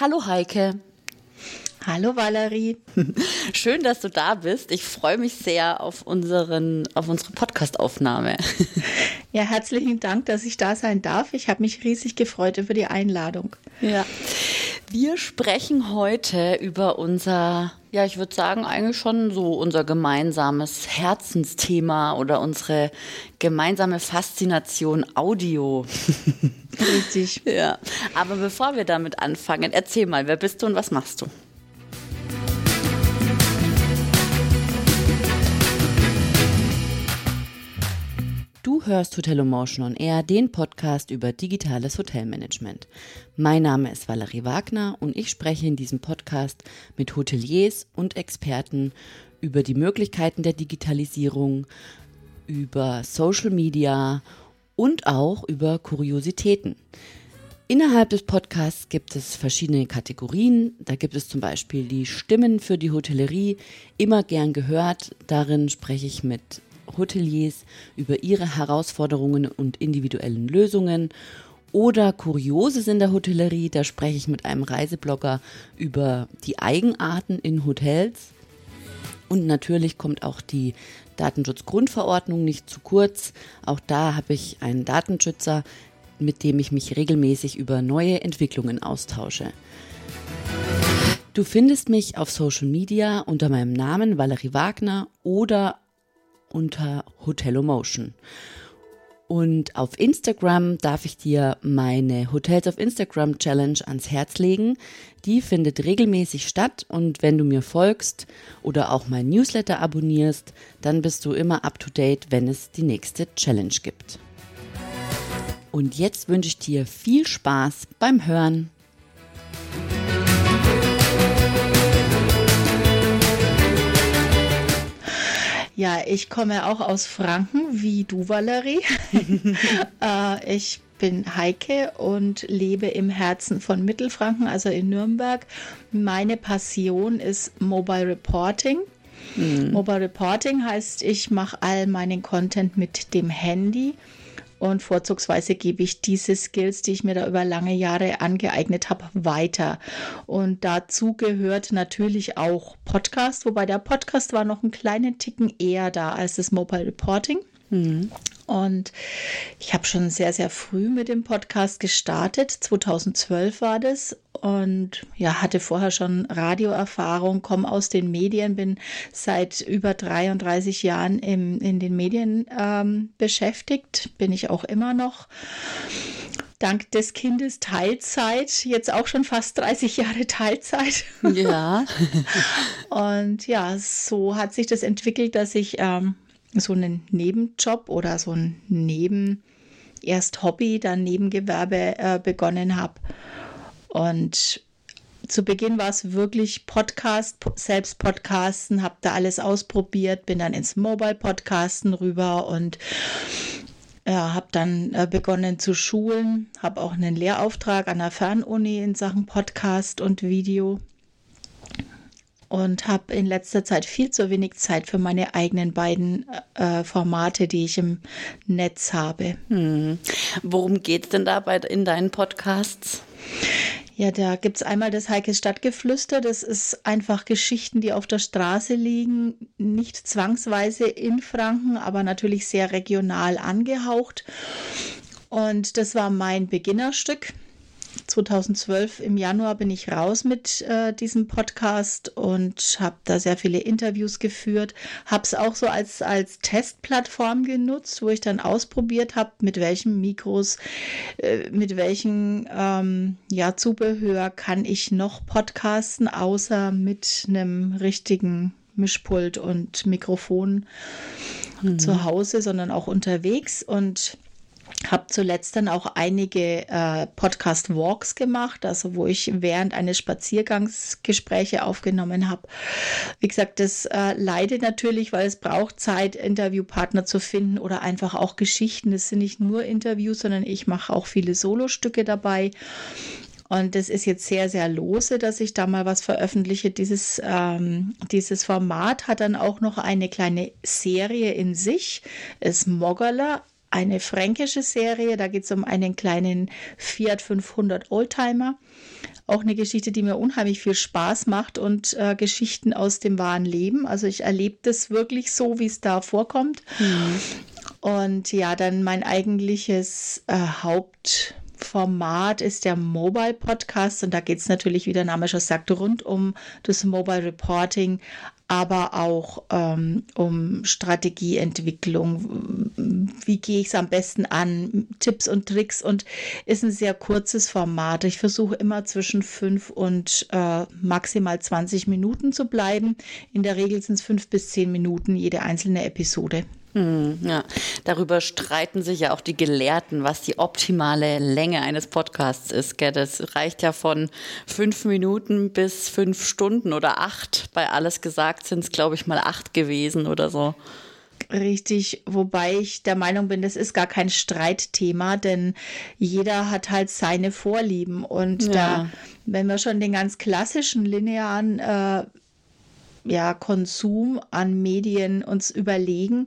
Hallo Heike. Hallo Valerie. Schön, dass du da bist. Ich freue mich sehr auf, unseren, auf unsere Podcastaufnahme. Ja, herzlichen Dank, dass ich da sein darf. Ich habe mich riesig gefreut über die Einladung. Ja. Wir sprechen heute über unser, ja, ich würde sagen, eigentlich schon so unser gemeinsames Herzensthema oder unsere gemeinsame Faszination Audio. Richtig. ja. Aber bevor wir damit anfangen, erzähl mal, wer bist du und was machst du? Du hörst Hotel Motion on Air, den Podcast über digitales Hotelmanagement. Mein Name ist Valerie Wagner und ich spreche in diesem Podcast mit Hoteliers und Experten über die Möglichkeiten der Digitalisierung, über Social Media und auch über Kuriositäten. Innerhalb des Podcasts gibt es verschiedene Kategorien. Da gibt es zum Beispiel die Stimmen für die Hotellerie, immer gern gehört. Darin spreche ich mit Hoteliers über ihre Herausforderungen und individuellen Lösungen. Oder Kurioses in der Hotellerie, da spreche ich mit einem Reiseblogger über die Eigenarten in Hotels. Und natürlich kommt auch die Datenschutzgrundverordnung nicht zu kurz. Auch da habe ich einen Datenschützer, mit dem ich mich regelmäßig über neue Entwicklungen austausche. Du findest mich auf Social Media unter meinem Namen Valerie Wagner oder unter Hotelomotion. Und auf Instagram darf ich dir meine Hotels auf Instagram Challenge ans Herz legen. Die findet regelmäßig statt und wenn du mir folgst oder auch mein Newsletter abonnierst, dann bist du immer up to date, wenn es die nächste Challenge gibt. Und jetzt wünsche ich dir viel Spaß beim Hören. Ja, ich komme auch aus Franken, wie du, Valerie. äh, ich bin Heike und lebe im Herzen von Mittelfranken, also in Nürnberg. Meine Passion ist Mobile Reporting. Mhm. Mobile Reporting heißt, ich mache all meinen Content mit dem Handy und vorzugsweise gebe ich diese Skills, die ich mir da über lange Jahre angeeignet habe, weiter. Und dazu gehört natürlich auch Podcast, wobei der Podcast war noch einen kleinen Ticken eher da als das Mobile Reporting. Mhm. Und ich habe schon sehr, sehr früh mit dem Podcast gestartet. 2012 war das. Und ja, hatte vorher schon Radioerfahrung, komme aus den Medien, bin seit über 33 Jahren im, in den Medien ähm, beschäftigt, bin ich auch immer noch dank des Kindes Teilzeit, jetzt auch schon fast 30 Jahre Teilzeit. Ja. Und ja, so hat sich das entwickelt, dass ich ähm, so einen Nebenjob oder so ein Neben, erst Hobby, dann Nebengewerbe äh, begonnen habe. Und zu Beginn war es wirklich Podcast, selbst Podcasten, habe da alles ausprobiert, bin dann ins Mobile Podcasten rüber und ja, habe dann äh, begonnen zu schulen, habe auch einen Lehrauftrag an der Fernuni in Sachen Podcast und Video und habe in letzter Zeit viel zu wenig Zeit für meine eigenen beiden äh, Formate, die ich im Netz habe. Hm. Worum geht es denn dabei in deinen Podcasts? Ja, da gibt es einmal das Heike Stadtgeflüster. Das ist einfach Geschichten, die auf der Straße liegen, nicht zwangsweise in Franken, aber natürlich sehr regional angehaucht. Und das war mein Beginnerstück. 2012 im Januar bin ich raus mit äh, diesem Podcast und habe da sehr viele Interviews geführt. Habe es auch so als, als Testplattform genutzt, wo ich dann ausprobiert habe, mit welchen Mikros, äh, mit welchem ähm, ja, Zubehör kann ich noch podcasten, außer mit einem richtigen Mischpult und Mikrofon mhm. zu Hause, sondern auch unterwegs. Und habe zuletzt dann auch einige äh, Podcast-Walks gemacht, also wo ich während eines Spaziergangs Gespräche aufgenommen habe. Wie gesagt, das äh, leidet natürlich, weil es braucht Zeit, Interviewpartner zu finden oder einfach auch Geschichten. Das sind nicht nur Interviews, sondern ich mache auch viele Solostücke dabei. Und das ist jetzt sehr, sehr lose, dass ich da mal was veröffentliche. Dieses, ähm, dieses Format hat dann auch noch eine kleine Serie in sich. Es Moggerler eine fränkische Serie. Da geht es um einen kleinen Fiat 500 Oldtimer. auch eine Geschichte, die mir unheimlich viel Spaß macht und äh, Geschichten aus dem wahren Leben. Also ich erlebe das wirklich so, wie es da vorkommt. Mhm. Und ja, dann mein eigentliches äh, Haupt Format ist der Mobile Podcast und da geht es natürlich, wie der Name schon sagt, rund um das Mobile Reporting, aber auch ähm, um Strategieentwicklung. Wie gehe ich es am besten an? Tipps und Tricks und ist ein sehr kurzes Format. Ich versuche immer zwischen fünf und äh, maximal 20 Minuten zu bleiben. In der Regel sind es fünf bis zehn Minuten jede einzelne Episode. Hm, ja, darüber streiten sich ja auch die Gelehrten, was die optimale Länge eines Podcasts ist. Gell? Das reicht ja von fünf Minuten bis fünf Stunden oder acht. Bei alles gesagt sind es, glaube ich, mal acht gewesen oder so. Richtig, wobei ich der Meinung bin, das ist gar kein Streitthema, denn jeder hat halt seine Vorlieben. Und ja. da, wenn wir schon den ganz klassischen linearen äh, ja, Konsum an Medien uns überlegen.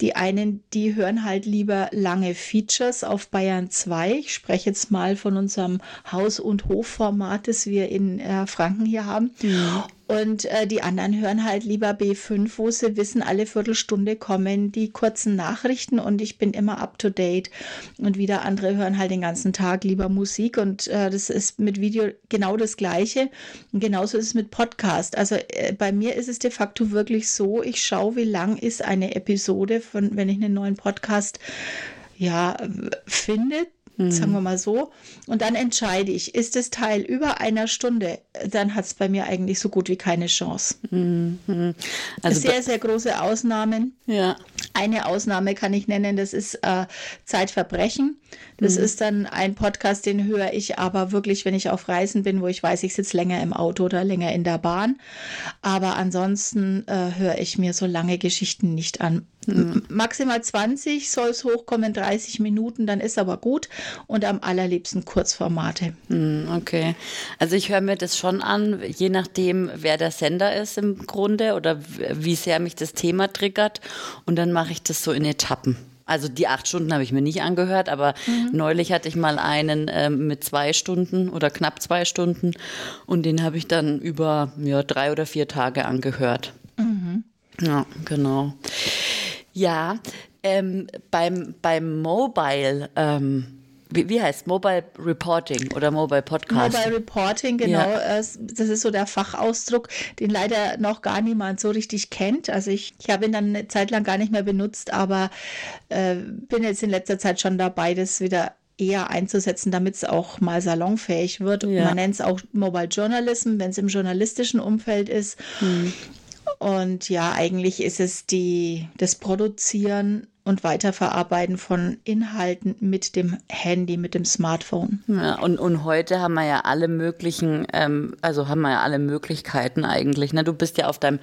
Die einen, die hören halt lieber lange Features auf Bayern 2. Ich spreche jetzt mal von unserem Haus- und Hofformat, das wir in äh, Franken hier haben. Ja. Und äh, die anderen hören halt lieber B5, wo sie wissen, alle Viertelstunde kommen die kurzen Nachrichten und ich bin immer up to date. Und wieder andere hören halt den ganzen Tag lieber Musik und äh, das ist mit Video genau das Gleiche. Und genauso ist es mit Podcast. Also äh, bei mir ist es de facto wirklich so, ich schaue, wie lang ist eine Episode von, wenn ich einen neuen Podcast ja, finde, mhm. sagen wir mal so. Und dann entscheide ich, ist das Teil über einer Stunde, dann hat es bei mir eigentlich so gut wie keine Chance. Mhm. Also sehr, sehr große Ausnahmen. Ja. Eine Ausnahme kann ich nennen, das ist äh, Zeitverbrechen. Das mhm. ist dann ein Podcast, den höre ich aber wirklich, wenn ich auf Reisen bin, wo ich weiß, ich sitze länger im Auto oder länger in der Bahn. Aber ansonsten äh, höre ich mir so lange Geschichten nicht an. Maximal 20 soll es hochkommen, 30 Minuten, dann ist aber gut. Und am allerliebsten Kurzformate. Mhm, okay. Also ich höre mir das schon an, je nachdem, wer der Sender ist im Grunde oder wie sehr mich das Thema triggert. Und dann mache ich das so in Etappen. Also die acht Stunden habe ich mir nicht angehört, aber mhm. neulich hatte ich mal einen äh, mit zwei Stunden oder knapp zwei Stunden und den habe ich dann über ja, drei oder vier Tage angehört. Mhm. Ja, genau. Ja, ähm, beim, beim Mobile, ähm, wie, wie heißt Mobile Reporting oder Mobile Podcast? Mobile Reporting, genau. Ja. Das ist so der Fachausdruck, den leider noch gar niemand so richtig kennt. Also ich, ich habe ihn dann eine Zeit lang gar nicht mehr benutzt, aber äh, bin jetzt in letzter Zeit schon dabei, das wieder eher einzusetzen, damit es auch mal salonfähig wird. Ja. Man nennt es auch Mobile Journalism, wenn es im journalistischen Umfeld ist. Hm. Und ja, eigentlich ist es die, das Produzieren und Weiterverarbeiten von Inhalten mit dem Handy, mit dem Smartphone. Ja, und, und heute haben wir ja alle möglichen, ähm, also haben wir ja alle Möglichkeiten eigentlich. Ne? Du bist ja auf deinem,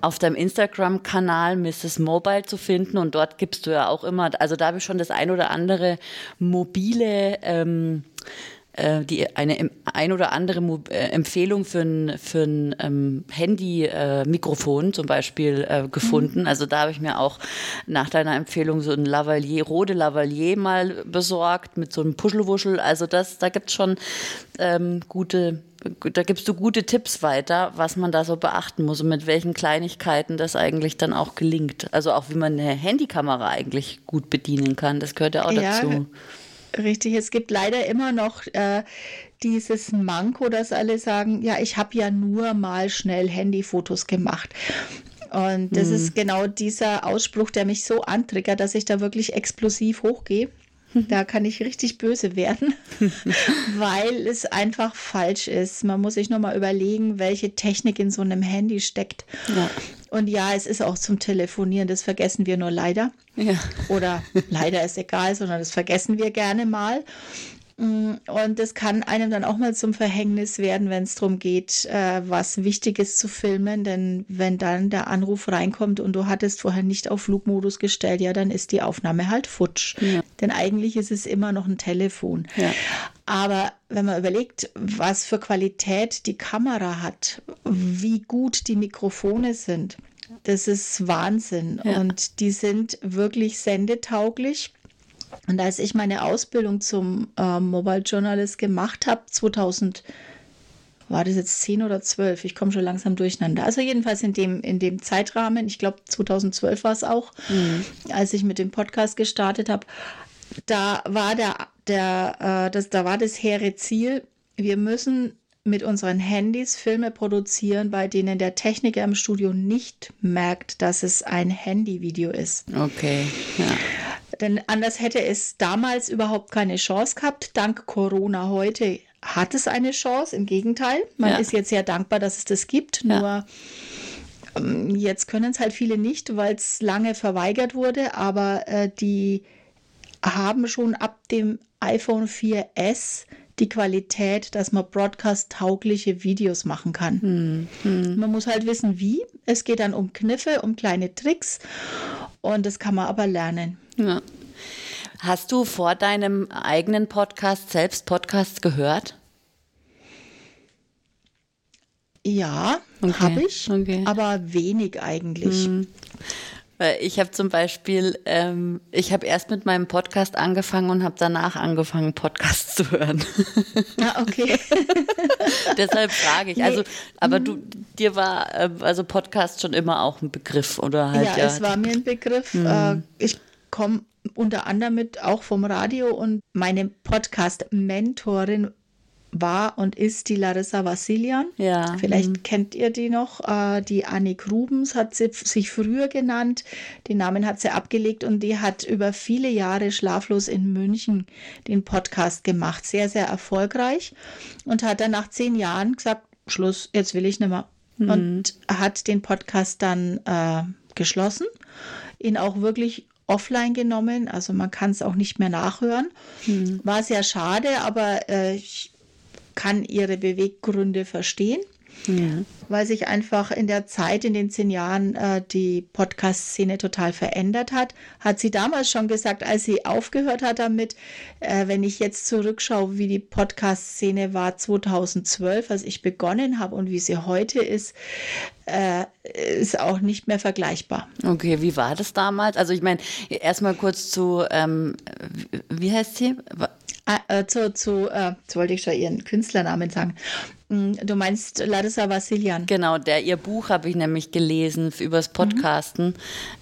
auf deinem Instagram-Kanal Mrs. Mobile zu finden und dort gibst du ja auch immer, also da habe ich schon das ein oder andere mobile ähm, äh, die eine ein oder andere äh, Empfehlung für ein, für ein ähm, Handy-Mikrofon äh, zum Beispiel äh, gefunden. Mhm. Also da habe ich mir auch nach deiner Empfehlung so ein Lavalier, Rode Lavalier mal besorgt mit so einem Puschelwuschel. Also das, da gibt es schon ähm, gute da gibst du gute Tipps weiter, was man da so beachten muss und mit welchen Kleinigkeiten das eigentlich dann auch gelingt. Also auch wie man eine Handykamera eigentlich gut bedienen kann, das gehört ja auch ja, dazu. Richtig, es gibt leider immer noch äh, dieses Manko, dass alle sagen, ja, ich habe ja nur mal schnell Handyfotos gemacht. Und das hm. ist genau dieser Ausspruch, der mich so antriggert, dass ich da wirklich explosiv hochgehe. Da kann ich richtig böse werden, weil es einfach falsch ist. Man muss sich nur mal überlegen, welche Technik in so einem Handy steckt. Ja. Und ja, es ist auch zum Telefonieren, das vergessen wir nur leider. Ja. Oder leider ist egal, sondern das vergessen wir gerne mal. Mm, und das kann einem dann auch mal zum Verhängnis werden, wenn es darum geht, äh, was Wichtiges zu filmen. Denn wenn dann der Anruf reinkommt und du hattest vorher nicht auf Flugmodus gestellt, ja, dann ist die Aufnahme halt futsch. Ja. Denn eigentlich ist es immer noch ein Telefon. Ja. Aber wenn man überlegt, was für Qualität die Kamera hat, wie gut die Mikrofone sind, das ist Wahnsinn. Ja. Und die sind wirklich sendetauglich. Und als ich meine Ausbildung zum äh, Mobile Journalist gemacht habe, 2000 war das jetzt zehn oder zwölf? Ich komme schon langsam durcheinander. Also jedenfalls in dem, in dem Zeitrahmen, ich glaube 2012 war es auch, mhm. als ich mit dem Podcast gestartet habe, da war der, der, äh, das, da war das hehre Ziel, wir müssen mit unseren Handys Filme produzieren, bei denen der Techniker im Studio nicht merkt, dass es ein Handyvideo ist. Okay. Ja. Denn anders hätte es damals überhaupt keine Chance gehabt. Dank Corona heute hat es eine Chance. Im Gegenteil, man ja. ist jetzt sehr dankbar, dass es das gibt. Ja. Nur ähm, jetzt können es halt viele nicht, weil es lange verweigert wurde. Aber äh, die haben schon ab dem iPhone 4S die Qualität, dass man broadcast-taugliche Videos machen kann. Hm, hm. Man muss halt wissen, wie. Es geht dann um Kniffe, um kleine Tricks und das kann man aber lernen. Ja. Hast du vor deinem eigenen Podcast selbst Podcasts gehört? Ja, okay. habe ich, okay. aber wenig eigentlich. Hm. Ich habe zum Beispiel, ähm, ich habe erst mit meinem Podcast angefangen und habe danach angefangen, Podcasts zu hören. Ah, okay. Deshalb frage ich. Nee. Also, aber du, dir war äh, also Podcast schon immer auch ein Begriff oder halt? Ja, ja es war mir ein Begriff. Mhm. ich komme unter anderem mit auch vom Radio und meine Podcast-Mentorin war und ist die Larissa Vassilian. Ja. Vielleicht mhm. kennt ihr die noch. Äh, die Annik Rubens hat sie sich früher genannt. Den Namen hat sie abgelegt und die hat über viele Jahre schlaflos in München den Podcast gemacht. Sehr, sehr erfolgreich und hat dann nach zehn Jahren gesagt, Schluss, jetzt will ich nicht mehr. Mhm. Und hat den Podcast dann äh, geschlossen, ihn auch wirklich offline genommen, also man kann es auch nicht mehr nachhören. Mhm. War sehr schade, aber äh, ich kann ihre Beweggründe verstehen. Ja. Weil sich einfach in der Zeit, in den zehn Jahren, äh, die Podcast-Szene total verändert hat. Hat sie damals schon gesagt, als sie aufgehört hat damit, äh, wenn ich jetzt zurückschaue, wie die Podcast-Szene war 2012, als ich begonnen habe und wie sie heute ist, äh, ist auch nicht mehr vergleichbar. Okay, wie war das damals? Also ich meine, erstmal kurz zu, ähm, wie heißt sie? Ah, äh, zu, zu äh, jetzt wollte ich schon ihren Künstlernamen sagen. Mm, du meinst Larissa Vassilian. Genau, der ihr Buch habe ich nämlich gelesen übers mhm. Podcasten, mhm.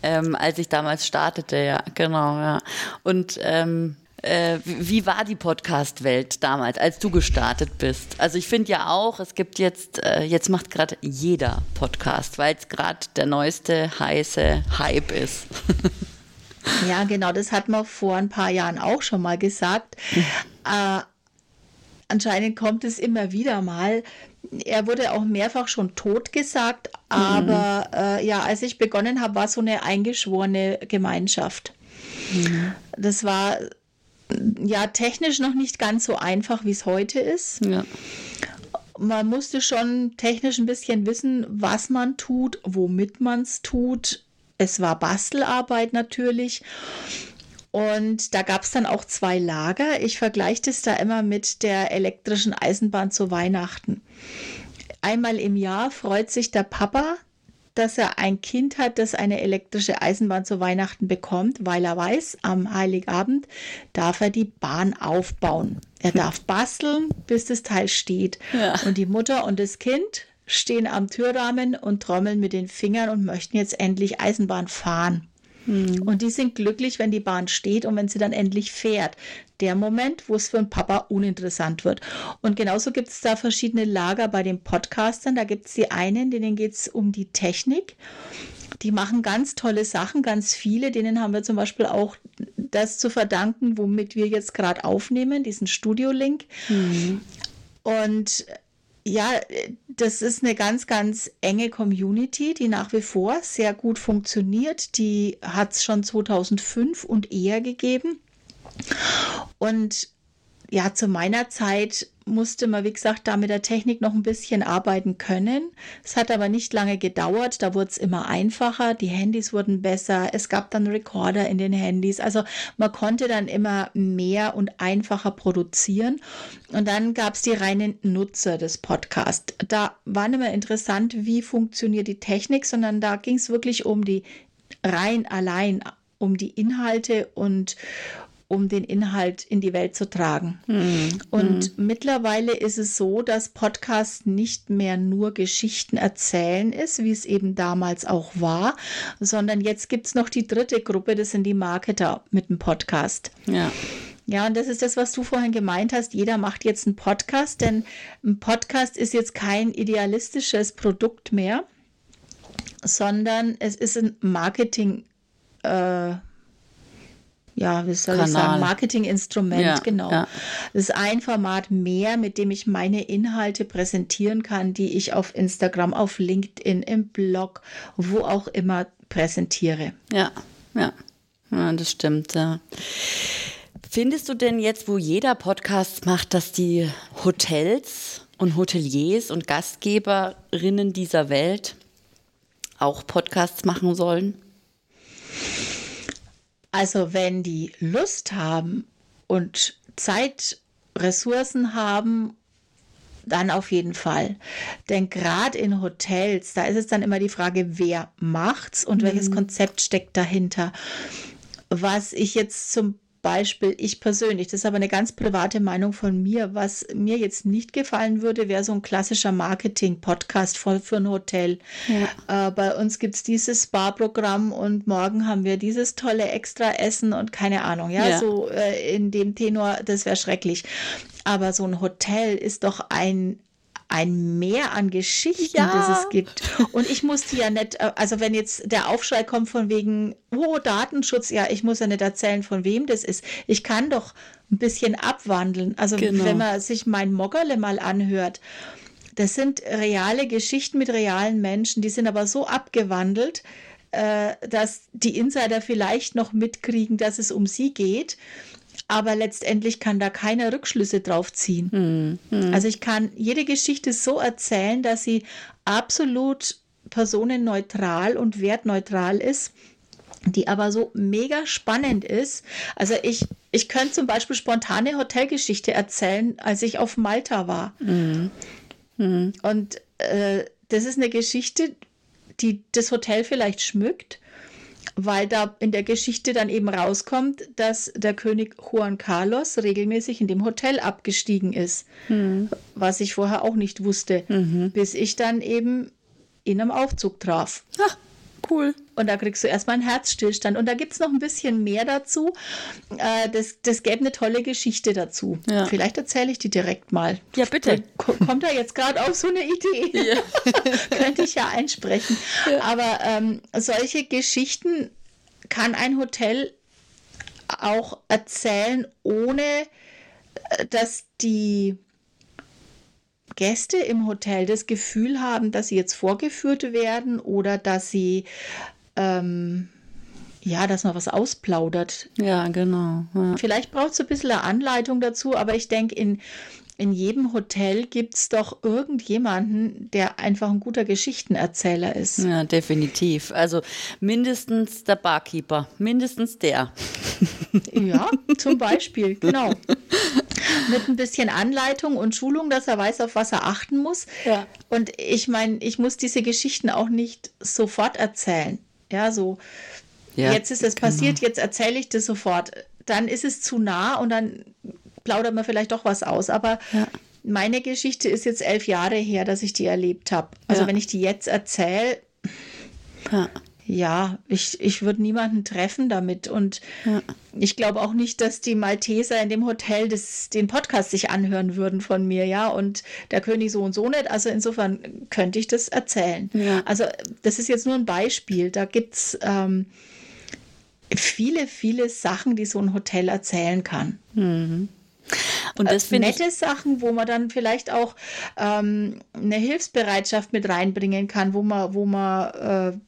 ähm, als ich damals startete, ja, genau, ja. Und ähm, äh, wie war die Podcast-Welt damals, als du gestartet bist? Also ich finde ja auch, es gibt jetzt, äh, jetzt macht gerade jeder Podcast, weil es gerade der neueste heiße Hype ist. Ja, genau, das hat man vor ein paar Jahren auch schon mal gesagt. äh, anscheinend kommt es immer wieder mal. Er wurde auch mehrfach schon tot gesagt, aber mhm. äh, ja, als ich begonnen habe, war so eine eingeschworene Gemeinschaft. Mhm. Das war ja technisch noch nicht ganz so einfach, wie es heute ist. Ja. Man musste schon technisch ein bisschen wissen, was man tut, womit man es tut es war Bastelarbeit natürlich. Und da gab es dann auch zwei Lager. Ich vergleiche das da immer mit der elektrischen Eisenbahn zu Weihnachten. Einmal im Jahr freut sich der Papa, dass er ein Kind hat, das eine elektrische Eisenbahn zu Weihnachten bekommt, weil er weiß, am Heiligabend darf er die Bahn aufbauen. Er darf basteln, bis das Teil steht. Ja. Und die Mutter und das Kind stehen am Türrahmen und trommeln mit den Fingern und möchten jetzt endlich Eisenbahn fahren. Hm. Und die sind glücklich, wenn die Bahn steht und wenn sie dann endlich fährt. Der Moment, wo es für einen Papa uninteressant wird. Und genauso gibt es da verschiedene Lager bei den Podcastern. Da gibt es die einen, denen geht es um die Technik. Die machen ganz tolle Sachen, ganz viele. Denen haben wir zum Beispiel auch das zu verdanken, womit wir jetzt gerade aufnehmen, diesen Studio-Link. Mhm. Und ja, das ist eine ganz, ganz enge Community, die nach wie vor sehr gut funktioniert. Die hat es schon 2005 und eher gegeben. Und ja, zu meiner Zeit musste man, wie gesagt, da mit der Technik noch ein bisschen arbeiten können. Es hat aber nicht lange gedauert. Da wurde es immer einfacher. Die Handys wurden besser. Es gab dann Recorder in den Handys. Also man konnte dann immer mehr und einfacher produzieren. Und dann gab es die reinen Nutzer des Podcasts. Da war nicht mehr interessant, wie funktioniert die Technik, sondern da ging es wirklich um die rein allein um die Inhalte und um den Inhalt in die Welt zu tragen. Mhm. Und mhm. mittlerweile ist es so, dass Podcast nicht mehr nur Geschichten erzählen ist, wie es eben damals auch war, sondern jetzt gibt es noch die dritte Gruppe, das sind die Marketer mit dem Podcast. Ja. Ja, und das ist das, was du vorhin gemeint hast. Jeder macht jetzt einen Podcast, denn ein Podcast ist jetzt kein idealistisches Produkt mehr, sondern es ist ein Marketing. Äh, ja, wie soll Kanal. ich sagen, Marketinginstrument, ja, genau. Ja. Das ist ein Format mehr, mit dem ich meine Inhalte präsentieren kann, die ich auf Instagram, auf LinkedIn, im Blog, wo auch immer präsentiere. Ja, ja, ja das stimmt, ja. Findest du denn jetzt, wo jeder Podcast macht, dass die Hotels und Hoteliers und Gastgeberinnen dieser Welt auch Podcasts machen sollen? Also wenn die Lust haben und Zeit, Ressourcen haben, dann auf jeden Fall. Denn gerade in Hotels, da ist es dann immer die Frage, wer macht's und mhm. welches Konzept steckt dahinter. Was ich jetzt zum Beispiel ich persönlich, das ist aber eine ganz private Meinung von mir, was mir jetzt nicht gefallen würde, wäre so ein klassischer Marketing-Podcast für, für ein Hotel. Ja. Äh, bei uns gibt es dieses Spa-Programm und morgen haben wir dieses tolle Extra-Essen und keine Ahnung, ja, ja. so äh, in dem Tenor, das wäre schrecklich. Aber so ein Hotel ist doch ein, ein Meer an Geschichten, ja. das es gibt. Und ich musste ja nicht, äh, also wenn jetzt der Aufschrei kommt von wegen, oh, Datenschutz, ja, ich muss ja nicht erzählen, von wem das ist. Ich kann doch ein bisschen abwandeln. Also genau. wenn man sich mein Moggerle mal anhört, das sind reale Geschichten mit realen Menschen, die sind aber so abgewandelt, äh, dass die Insider vielleicht noch mitkriegen, dass es um sie geht aber letztendlich kann da keine Rückschlüsse drauf ziehen. Mhm. Also ich kann jede Geschichte so erzählen, dass sie absolut personenneutral und wertneutral ist, die aber so mega spannend ist. Also ich, ich könnte zum Beispiel spontane Hotelgeschichte erzählen, als ich auf Malta war. Mhm. Mhm. Und äh, das ist eine Geschichte, die das Hotel vielleicht schmückt weil da in der Geschichte dann eben rauskommt, dass der König Juan Carlos regelmäßig in dem Hotel abgestiegen ist, mhm. was ich vorher auch nicht wusste, mhm. bis ich dann eben in einem Aufzug traf. Ach, cool. Und da kriegst du erstmal einen Herzstillstand. Und da gibt es noch ein bisschen mehr dazu. Äh, das, das gäbe eine tolle Geschichte dazu. Ja. Vielleicht erzähle ich die direkt mal. Ja, bitte. Kommt da jetzt gerade auf so eine Idee? Ja. Könnte ich ja einsprechen. Ja. Aber ähm, solche Geschichten kann ein Hotel auch erzählen, ohne äh, dass die Gäste im Hotel das Gefühl haben, dass sie jetzt vorgeführt werden oder dass sie ähm, ja, dass man was ausplaudert. Ja, genau. Ja. Vielleicht braucht es ein bisschen eine Anleitung dazu, aber ich denke, in, in jedem Hotel gibt es doch irgendjemanden, der einfach ein guter Geschichtenerzähler ist. Ja, definitiv. Also mindestens der Barkeeper, mindestens der. Ja, zum Beispiel, genau. Mit ein bisschen Anleitung und Schulung, dass er weiß, auf was er achten muss. Ja. Und ich meine, ich muss diese Geschichten auch nicht sofort erzählen. Ja, so, ja, jetzt ist es genau. passiert, jetzt erzähle ich das sofort. Dann ist es zu nah und dann plaudert man vielleicht doch was aus. Aber ja. meine Geschichte ist jetzt elf Jahre her, dass ich die erlebt habe. Also ja. wenn ich die jetzt erzähle, ja. ja, ich, ich würde niemanden treffen damit. Und ich glaube auch nicht, dass die Malteser in dem Hotel das, den Podcast sich anhören würden von mir, ja, und der König so und so nicht. Also insofern könnte ich das erzählen. Also das ist jetzt nur ein Beispiel. Da gibt es ähm, viele, viele Sachen, die so ein Hotel erzählen kann. Mhm. Und das äh, nette ich Sachen, wo man dann vielleicht auch ähm, eine Hilfsbereitschaft mit reinbringen kann, wo man, wo man äh,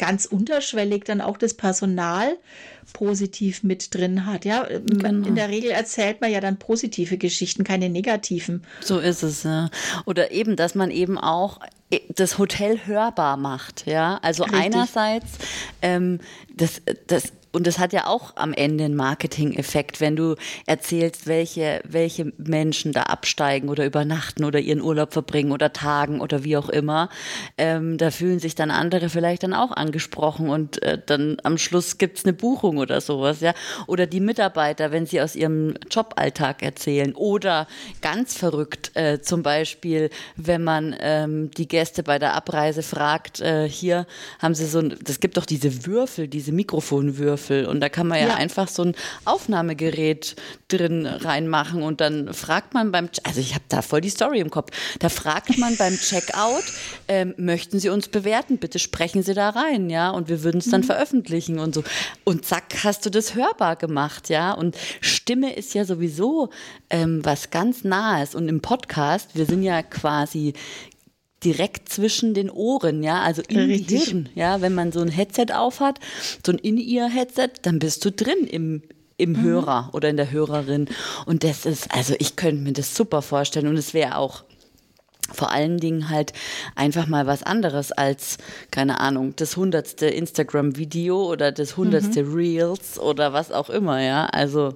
ganz unterschwellig dann auch das Personal positiv mit drin hat. Ja, genau. in der Regel erzählt man ja dann positive Geschichten, keine negativen. So ist es. Ja. Oder eben, dass man eben auch das Hotel hörbar macht. Ja, also Richtig. einerseits ähm, das, das und das hat ja auch am Ende einen Marketing-Effekt, wenn du erzählst, welche, welche Menschen da absteigen oder übernachten oder ihren Urlaub verbringen oder tagen oder wie auch immer. Ähm, da fühlen sich dann andere vielleicht dann auch angesprochen und äh, dann am Schluss gibt's eine Buchung oder sowas, ja. Oder die Mitarbeiter, wenn sie aus ihrem Joballtag erzählen. Oder ganz verrückt, äh, zum Beispiel, wenn man ähm, die Gäste bei der Abreise fragt, äh, hier haben sie so ein, das gibt doch diese Würfel, diese Mikrofonwürfel. Würfel und da kann man ja, ja, einfach so ein Aufnahmegerät drin reinmachen und dann fragt man beim, also ich habe da voll die Story im Kopf, da fragt man beim Checkout, ähm, möchten Sie uns bewerten, bitte sprechen Sie da rein, ja, und wir würden es dann mhm. veröffentlichen und so. Und zack, hast du das hörbar gemacht, ja, und Stimme ist ja sowieso ähm, was ganz Nahes. Und im Podcast, wir sind ja quasi direkt zwischen den Ohren, ja, also im Richtig. Hirn, ja, wenn man so ein Headset aufhat, so ein In-Ear-Headset, dann bist du drin im im mhm. Hörer oder in der Hörerin und das ist, also ich könnte mir das super vorstellen und es wäre auch vor allen Dingen halt einfach mal was anderes als, keine Ahnung, das hundertste Instagram-Video oder das hundertste mhm. Reels oder was auch immer, ja. Also,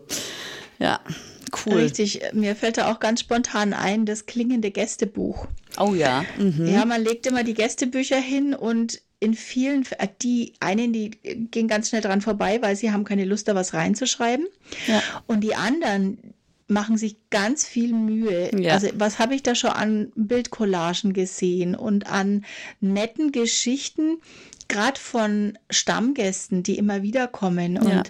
ja cool. Richtig, mir fällt da auch ganz spontan ein, das klingende Gästebuch. Oh ja. Mhm. Ja, man legt immer die Gästebücher hin und in vielen, äh, die einen, die gehen ganz schnell dran vorbei, weil sie haben keine Lust, da was reinzuschreiben. Ja. Und die anderen machen sich ganz viel Mühe. Ja. Also was habe ich da schon an Bildcollagen gesehen und an netten Geschichten, gerade von Stammgästen, die immer wieder kommen. Und ja.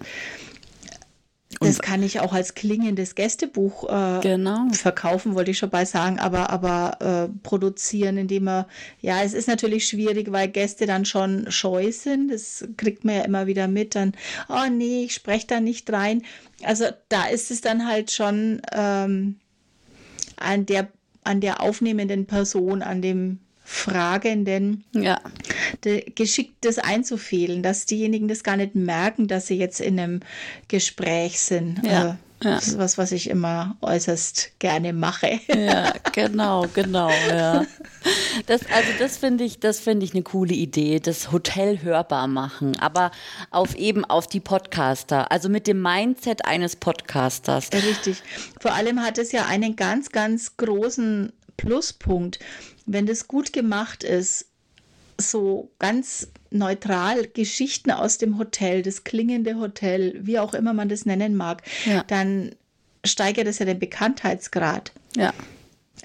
Das kann ich auch als klingendes Gästebuch äh, genau. verkaufen, wollte ich schon bei sagen, aber, aber äh, produzieren, indem er, ja, es ist natürlich schwierig, weil Gäste dann schon scheu sind. Das kriegt man ja immer wieder mit. Dann, oh nee, ich spreche da nicht rein. Also da ist es dann halt schon ähm, an der an der aufnehmenden Person, an dem Fragenden ja. Geschickt das einzufehlen, dass diejenigen das gar nicht merken, dass sie jetzt in einem Gespräch sind. Ja. Äh, ja. Das ist was, was ich immer äußerst gerne mache. Ja, genau, genau, ja. Das, also das finde ich, das finde ich eine coole Idee, das Hotel hörbar machen, aber auf eben auf die Podcaster, also mit dem Mindset eines Podcasters. Richtig. Vor allem hat es ja einen ganz, ganz großen Pluspunkt wenn das gut gemacht ist, so ganz neutral Geschichten aus dem Hotel, das klingende Hotel, wie auch immer man das nennen mag, ja. dann steigert es ja den Bekanntheitsgrad. Ja.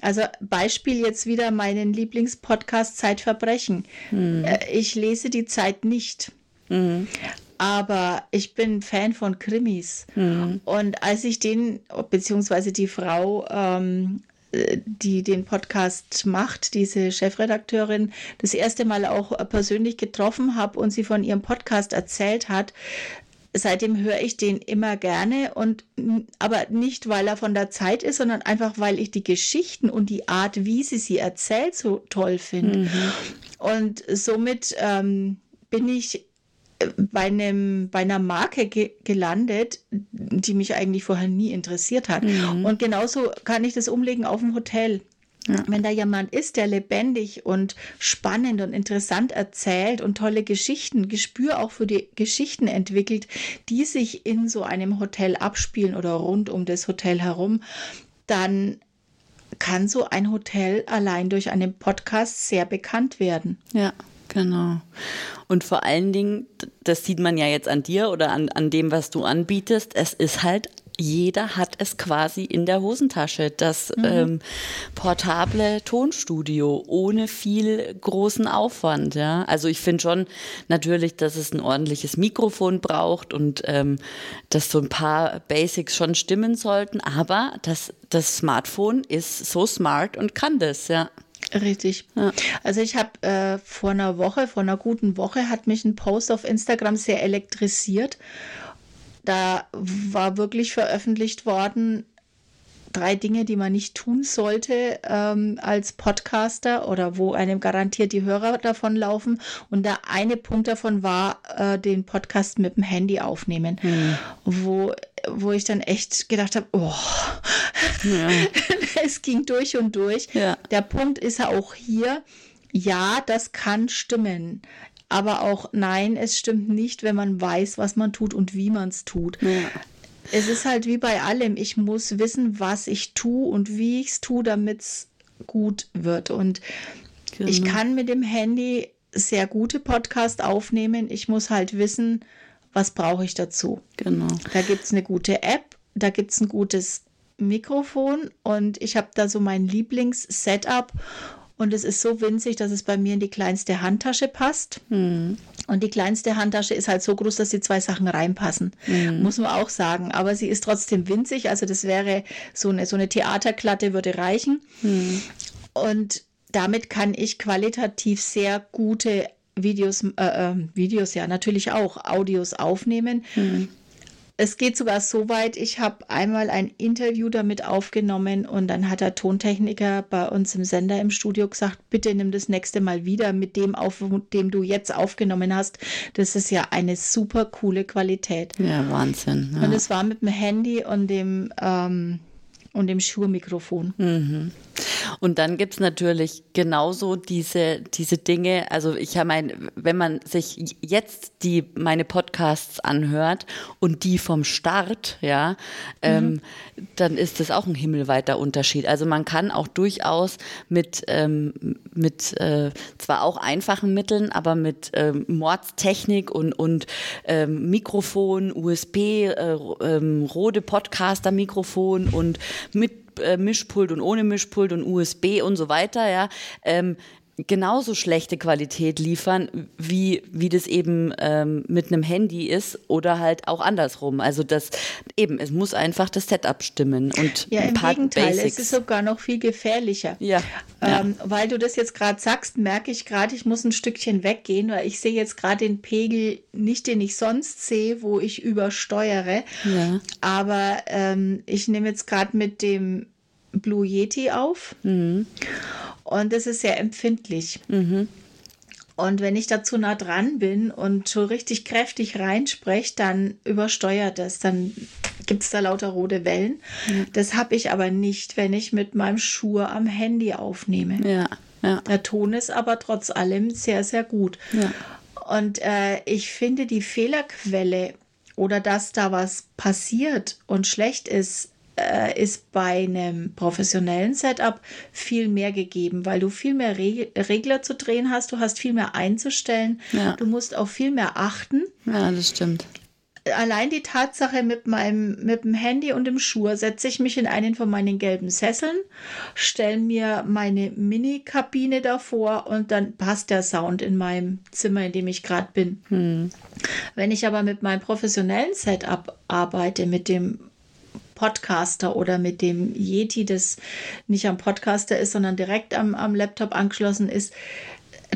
Also Beispiel jetzt wieder meinen Lieblingspodcast Zeitverbrechen. Mhm. Ich lese die Zeit nicht. Mhm. Aber ich bin Fan von Krimis. Mhm. Und als ich den, beziehungsweise die Frau ähm, die den Podcast macht, diese Chefredakteurin, das erste Mal auch persönlich getroffen habe und sie von ihrem Podcast erzählt hat, seitdem höre ich den immer gerne und aber nicht, weil er von der Zeit ist, sondern einfach, weil ich die Geschichten und die Art, wie sie sie erzählt, so toll finde. Mhm. Und somit ähm, bin ich bei, einem, bei einer Marke ge gelandet, die mich eigentlich vorher nie interessiert hat. Mhm. Und genauso kann ich das umlegen auf ein Hotel. Ja. Wenn da jemand ist, der lebendig und spannend und interessant erzählt und tolle Geschichten, Gespür auch für die Geschichten entwickelt, die sich in so einem Hotel abspielen oder rund um das Hotel herum, dann kann so ein Hotel allein durch einen Podcast sehr bekannt werden. Ja. Genau. Und vor allen Dingen, das sieht man ja jetzt an dir oder an, an dem, was du anbietest, es ist halt jeder hat es quasi in der Hosentasche, das mhm. ähm, portable Tonstudio ohne viel großen Aufwand. Ja? Also ich finde schon natürlich, dass es ein ordentliches Mikrofon braucht und ähm, dass so ein paar Basics schon stimmen sollten, aber das, das Smartphone ist so smart und kann das, ja. Richtig. Ja. Also ich habe äh, vor einer Woche, vor einer guten Woche, hat mich ein Post auf Instagram sehr elektrisiert. Da war wirklich veröffentlicht worden, drei Dinge, die man nicht tun sollte ähm, als Podcaster oder wo einem garantiert die Hörer davon laufen. Und der eine Punkt davon war, äh, den Podcast mit dem Handy aufnehmen, hm. wo, wo ich dann echt gedacht habe, oh, ja. es ging durch und durch. Ja. Der Punkt ist ja auch hier, ja, das kann stimmen. Aber auch nein, es stimmt nicht, wenn man weiß, was man tut und wie man es tut. Ja. Es ist halt wie bei allem. Ich muss wissen, was ich tue und wie ich es tue, damit es gut wird. Und genau. ich kann mit dem Handy sehr gute Podcasts aufnehmen. Ich muss halt wissen, was brauche ich dazu. Genau. Da gibt es eine gute App, da gibt es ein gutes Mikrofon und ich habe da so mein Lieblings-Setup und es ist so winzig, dass es bei mir in die kleinste Handtasche passt. Mhm. Und die kleinste Handtasche ist halt so groß, dass die zwei Sachen reinpassen. Mhm. Muss man auch sagen. Aber sie ist trotzdem winzig. Also das wäre so eine, so eine Theaterklatte würde reichen. Mhm. Und damit kann ich qualitativ sehr gute Videos, äh, äh, Videos ja natürlich auch, Audios aufnehmen. Mhm. Es geht sogar so weit, ich habe einmal ein Interview damit aufgenommen und dann hat der Tontechniker bei uns im Sender im Studio gesagt, bitte nimm das nächste Mal wieder mit dem auf, dem du jetzt aufgenommen hast. Das ist ja eine super coole Qualität. Ja, Wahnsinn. Ja. Und es war mit dem Handy und dem ähm, und dem Schurmikrofon. Mhm. Und dann gibt es natürlich genauso diese, diese Dinge. Also ich habe mein, wenn man sich jetzt die meine Podcasts anhört und die vom Start, ja, ähm, mhm. ähm, dann ist das auch ein himmelweiter Unterschied. Also man kann auch durchaus mit, ähm, mit äh, zwar auch einfachen Mitteln, aber mit ähm, Mordstechnik und, und ähm, Mikrofon, USB, äh, ähm, Rode Podcaster-Mikrofon und mit äh, Mischpult und ohne Mischpult und USB und so weiter, ja, ähm, genauso schlechte Qualität liefern, wie, wie das eben ähm, mit einem Handy ist oder halt auch andersrum. Also das eben, es muss einfach das Setup stimmen und ja, im Gegenteil, Basics. es ist sogar noch viel gefährlicher. Ja, ähm, ja. Weil du das jetzt gerade sagst, merke ich gerade, ich muss ein Stückchen weggehen, weil ich sehe jetzt gerade den Pegel nicht, den ich sonst sehe, wo ich übersteuere. Ja. Aber ähm, ich nehme jetzt gerade mit dem Blue Yeti auf. Mhm. Und das ist sehr empfindlich. Mhm. Und wenn ich dazu nah dran bin und so richtig kräftig reinspreche, dann übersteuert es. Dann gibt es da lauter rote Wellen. Ja. Das habe ich aber nicht, wenn ich mit meinem Schuh am Handy aufnehme. Ja, ja. Der Ton ist aber trotz allem sehr, sehr gut. Ja. Und äh, ich finde die Fehlerquelle oder dass da was passiert und schlecht ist, äh, ist bei einem professionellen Setup viel mehr gegeben, weil du viel mehr Reg Regler zu drehen hast, du hast viel mehr einzustellen, ja. du musst auch viel mehr achten. Ja, das stimmt. Allein die Tatsache mit meinem mit dem Handy und dem Schuh setze ich mich in einen von meinen gelben Sesseln, stelle mir meine Mini-Kabine davor und dann passt der Sound in meinem Zimmer, in dem ich gerade bin. Hm. Wenn ich aber mit meinem professionellen Setup arbeite, mit dem Podcaster oder mit dem Yeti, das nicht am Podcaster ist, sondern direkt am, am Laptop angeschlossen ist,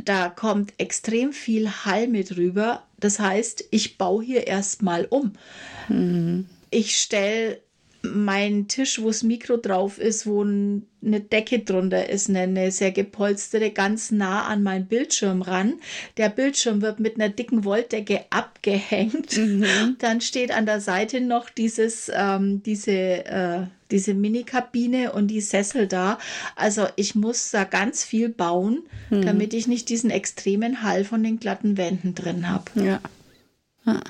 da kommt extrem viel Hall mit rüber. Das heißt, ich baue hier erstmal um. Mhm. Ich stelle mein Tisch, wo das Mikro drauf ist, wo eine Decke drunter ist, eine sehr gepolsterte, ganz nah an meinen Bildschirm ran. Der Bildschirm wird mit einer dicken Wolldecke abgehängt. Mhm. Dann steht an der Seite noch dieses, ähm, diese, äh, diese Mini-Kabine und die Sessel da. Also ich muss da ganz viel bauen, mhm. damit ich nicht diesen extremen Hall von den glatten Wänden drin habe. Ja. Ah.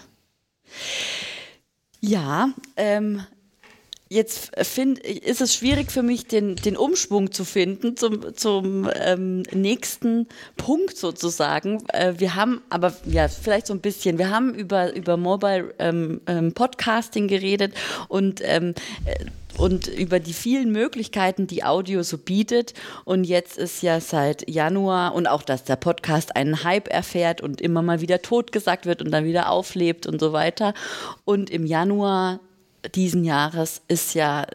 Ja, ähm, Jetzt find, ist es schwierig für mich, den, den Umschwung zu finden zum, zum ähm, nächsten Punkt sozusagen. Äh, wir haben aber, ja, vielleicht so ein bisschen, wir haben über, über Mobile ähm, ähm, Podcasting geredet und ähm, äh, und über die vielen Möglichkeiten, die Audio so bietet. Und jetzt ist ja seit Januar und auch, dass der Podcast einen Hype erfährt und immer mal wieder totgesagt wird und dann wieder auflebt und so weiter. Und im Januar diesen Jahres ist ja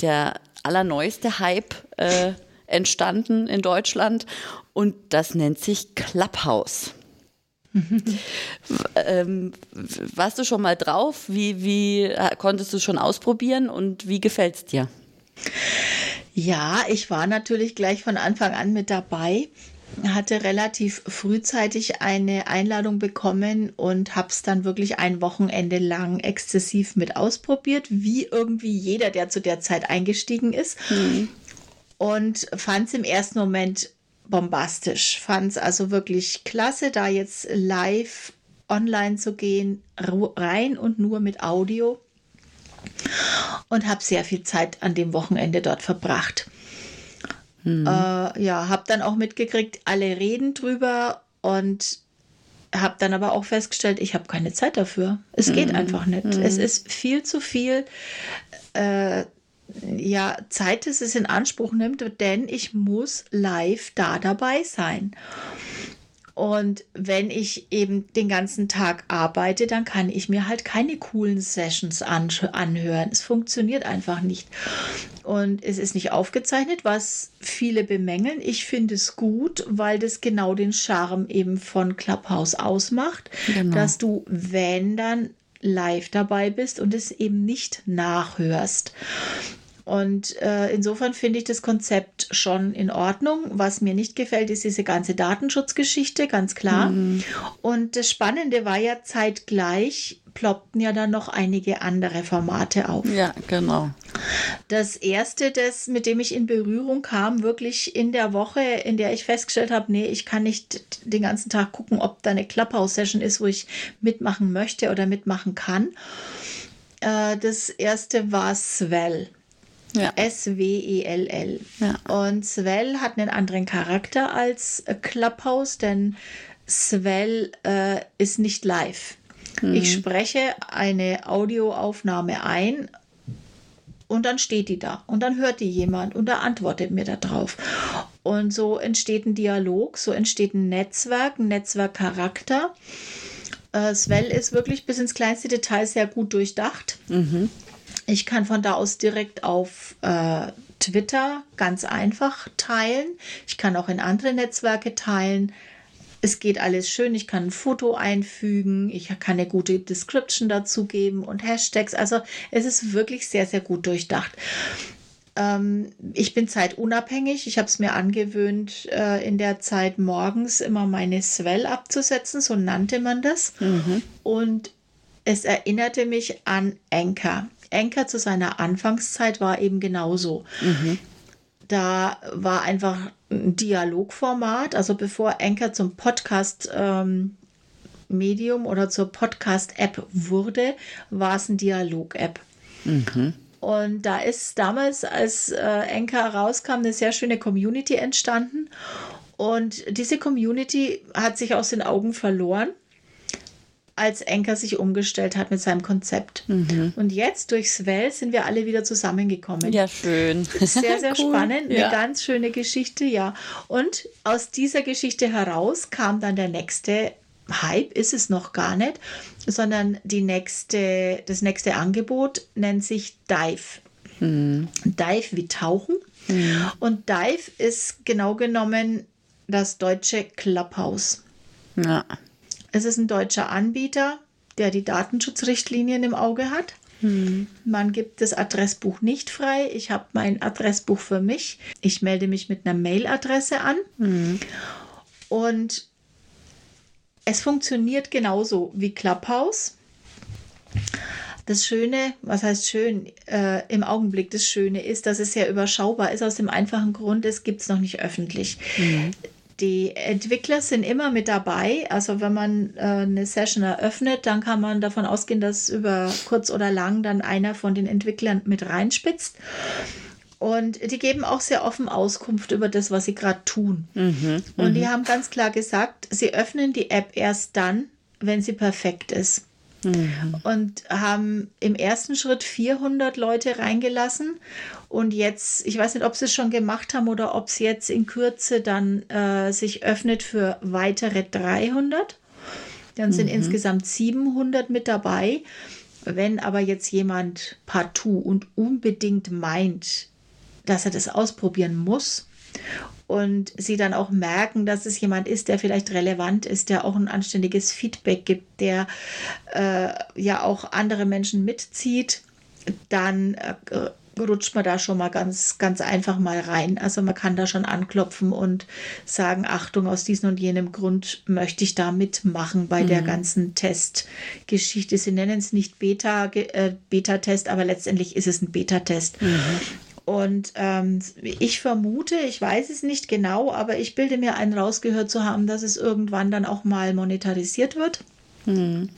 der allerneueste Hype äh, entstanden in Deutschland und das nennt sich Clubhouse. ähm, warst du schon mal drauf? Wie, wie konntest du schon ausprobieren und wie gefällt es dir? Ja, ich war natürlich gleich von Anfang an mit dabei hatte relativ frühzeitig eine Einladung bekommen und habe es dann wirklich ein Wochenende lang exzessiv mit ausprobiert, wie irgendwie jeder, der zu der Zeit eingestiegen ist. Mhm. Und fand es im ersten Moment bombastisch. Fand es also wirklich klasse, da jetzt live online zu gehen, rein und nur mit Audio. Und habe sehr viel Zeit an dem Wochenende dort verbracht. Mhm. Äh, ja, habe dann auch mitgekriegt, alle reden drüber und habe dann aber auch festgestellt, ich habe keine Zeit dafür. Es geht mhm. einfach nicht. Mhm. Es ist viel zu viel. Äh, ja, Zeit, dass es in Anspruch nimmt, denn ich muss live da dabei sein. Und wenn ich eben den ganzen Tag arbeite, dann kann ich mir halt keine coolen Sessions anhören. Es funktioniert einfach nicht. Und es ist nicht aufgezeichnet, was viele bemängeln. Ich finde es gut, weil das genau den Charme eben von Clubhouse ausmacht, genau. dass du, wenn dann live dabei bist und es eben nicht nachhörst. Und äh, insofern finde ich das Konzept schon in Ordnung. Was mir nicht gefällt, ist diese ganze Datenschutzgeschichte, ganz klar. Mhm. Und das Spannende war ja zeitgleich, ploppten ja dann noch einige andere Formate auf. Ja, genau. Das erste, das, mit dem ich in Berührung kam, wirklich in der Woche, in der ich festgestellt habe, nee, ich kann nicht den ganzen Tag gucken, ob da eine Clubhouse-Session ist, wo ich mitmachen möchte oder mitmachen kann. Äh, das erste war Swell. Ja. S-W-E-L-L. Ja. Und Swell hat einen anderen Charakter als Clubhouse, denn Swell äh, ist nicht live. Mhm. Ich spreche eine Audioaufnahme ein und dann steht die da und dann hört die jemand und er antwortet mir darauf. Und so entsteht ein Dialog, so entsteht ein Netzwerk, ein Netzwerkcharakter. Äh, Swell ist wirklich bis ins kleinste Detail sehr gut durchdacht. Mhm. Ich kann von da aus direkt auf äh, Twitter ganz einfach teilen. Ich kann auch in andere Netzwerke teilen. Es geht alles schön. Ich kann ein Foto einfügen. Ich kann eine gute Description dazu geben und Hashtags. Also es ist wirklich sehr, sehr gut durchdacht. Ähm, ich bin zeitunabhängig. Ich habe es mir angewöhnt, äh, in der Zeit morgens immer meine Swell abzusetzen. So nannte man das. Mhm. Und es erinnerte mich an Anchor. Anchor zu seiner Anfangszeit war eben genauso. Mhm. Da war einfach ein Dialogformat, also bevor Anchor zum Podcast ähm, Medium oder zur Podcast-App wurde, war es ein Dialog-App. Mhm. Und da ist damals, als äh, Anchor rauskam, eine sehr schöne Community entstanden. Und diese Community hat sich aus den Augen verloren als Enker sich umgestellt hat mit seinem Konzept. Mhm. Und jetzt durch Swell sind wir alle wieder zusammengekommen. Ja, schön. Sehr, sehr cool. spannend. Ja. Eine ganz schöne Geschichte, ja. Und aus dieser Geschichte heraus kam dann der nächste Hype, ist es noch gar nicht, sondern die nächste, das nächste Angebot nennt sich Dive. Mhm. Dive wie Tauchen. Mhm. Und Dive ist genau genommen das deutsche Clubhouse. Ja. Es ist ein deutscher Anbieter, der die Datenschutzrichtlinien im Auge hat. Hm. Man gibt das Adressbuch nicht frei. Ich habe mein Adressbuch für mich. Ich melde mich mit einer Mailadresse an. Hm. Und es funktioniert genauso wie Clubhouse. Das Schöne, was heißt schön, äh, im Augenblick das Schöne ist, dass es sehr überschaubar ist, aus dem einfachen Grund, es gibt es noch nicht öffentlich. Mhm. Die Entwickler sind immer mit dabei. Also wenn man äh, eine Session eröffnet, dann kann man davon ausgehen, dass über kurz oder lang dann einer von den Entwicklern mit reinspitzt. Und die geben auch sehr offen Auskunft über das, was sie gerade tun. Mhm, und die mhm. haben ganz klar gesagt, sie öffnen die App erst dann, wenn sie perfekt ist. Mhm. Und haben im ersten Schritt 400 Leute reingelassen. Und jetzt, ich weiß nicht, ob sie es schon gemacht haben oder ob es jetzt in Kürze dann äh, sich öffnet für weitere 300. Dann sind mhm. insgesamt 700 mit dabei. Wenn aber jetzt jemand partout und unbedingt meint, dass er das ausprobieren muss und sie dann auch merken, dass es jemand ist, der vielleicht relevant ist, der auch ein anständiges Feedback gibt, der äh, ja auch andere Menschen mitzieht, dann äh, rutscht man da schon mal ganz, ganz einfach mal rein. Also man kann da schon anklopfen und sagen, Achtung, aus diesem und jenem Grund möchte ich da mitmachen bei mhm. der ganzen Testgeschichte. Sie nennen es nicht Beta, äh, Beta-Test, aber letztendlich ist es ein Beta-Test. Mhm. Und ähm, ich vermute, ich weiß es nicht genau, aber ich bilde mir einen rausgehört zu haben, dass es irgendwann dann auch mal monetarisiert wird. Mhm.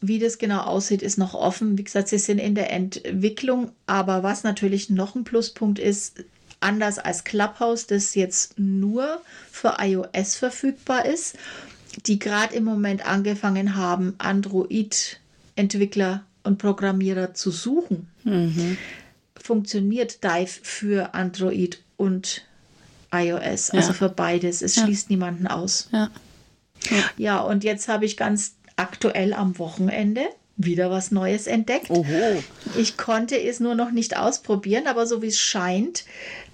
Wie das genau aussieht, ist noch offen. Wie gesagt, sie sind in der Entwicklung. Aber was natürlich noch ein Pluspunkt ist, anders als Clubhouse, das jetzt nur für iOS verfügbar ist, die gerade im Moment angefangen haben, Android-Entwickler und Programmierer zu suchen. Mhm funktioniert Dive für Android und iOS, also ja. für beides. Es ja. schließt niemanden aus. Ja. ja, und jetzt habe ich ganz aktuell am Wochenende wieder was Neues entdeckt. Oho. Ich konnte es nur noch nicht ausprobieren, aber so wie es scheint,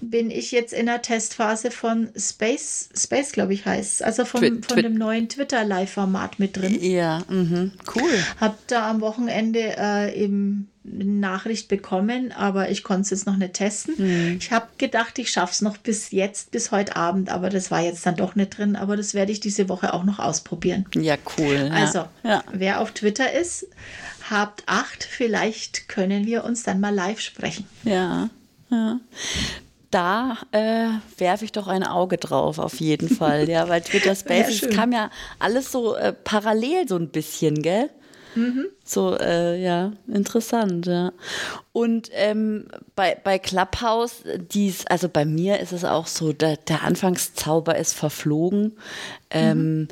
bin ich jetzt in der Testphase von Space, Space glaube ich heißt es, also vom, Twi von dem neuen Twitter-Live-Format mit drin. Ja, mh, cool. Hab da am Wochenende äh, eben eine Nachricht bekommen, aber ich konnte es jetzt noch nicht testen. Mhm. Ich habe gedacht, ich schaffe es noch bis jetzt, bis heute Abend, aber das war jetzt dann doch nicht drin. Aber das werde ich diese Woche auch noch ausprobieren. Ja, cool. Also, ja. wer auf Twitter ist, habt acht, vielleicht können wir uns dann mal live sprechen. Ja, ja da äh, werfe ich doch ein Auge drauf, auf jeden Fall. Ja, weil Twitter Spaces ja, kam ja alles so äh, parallel so ein bisschen, gell? Mhm. So, äh, ja, interessant, ja. Und ähm, bei, bei Clubhouse, dies, also bei mir ist es auch so, der, der Anfangszauber ist verflogen. Ähm, mhm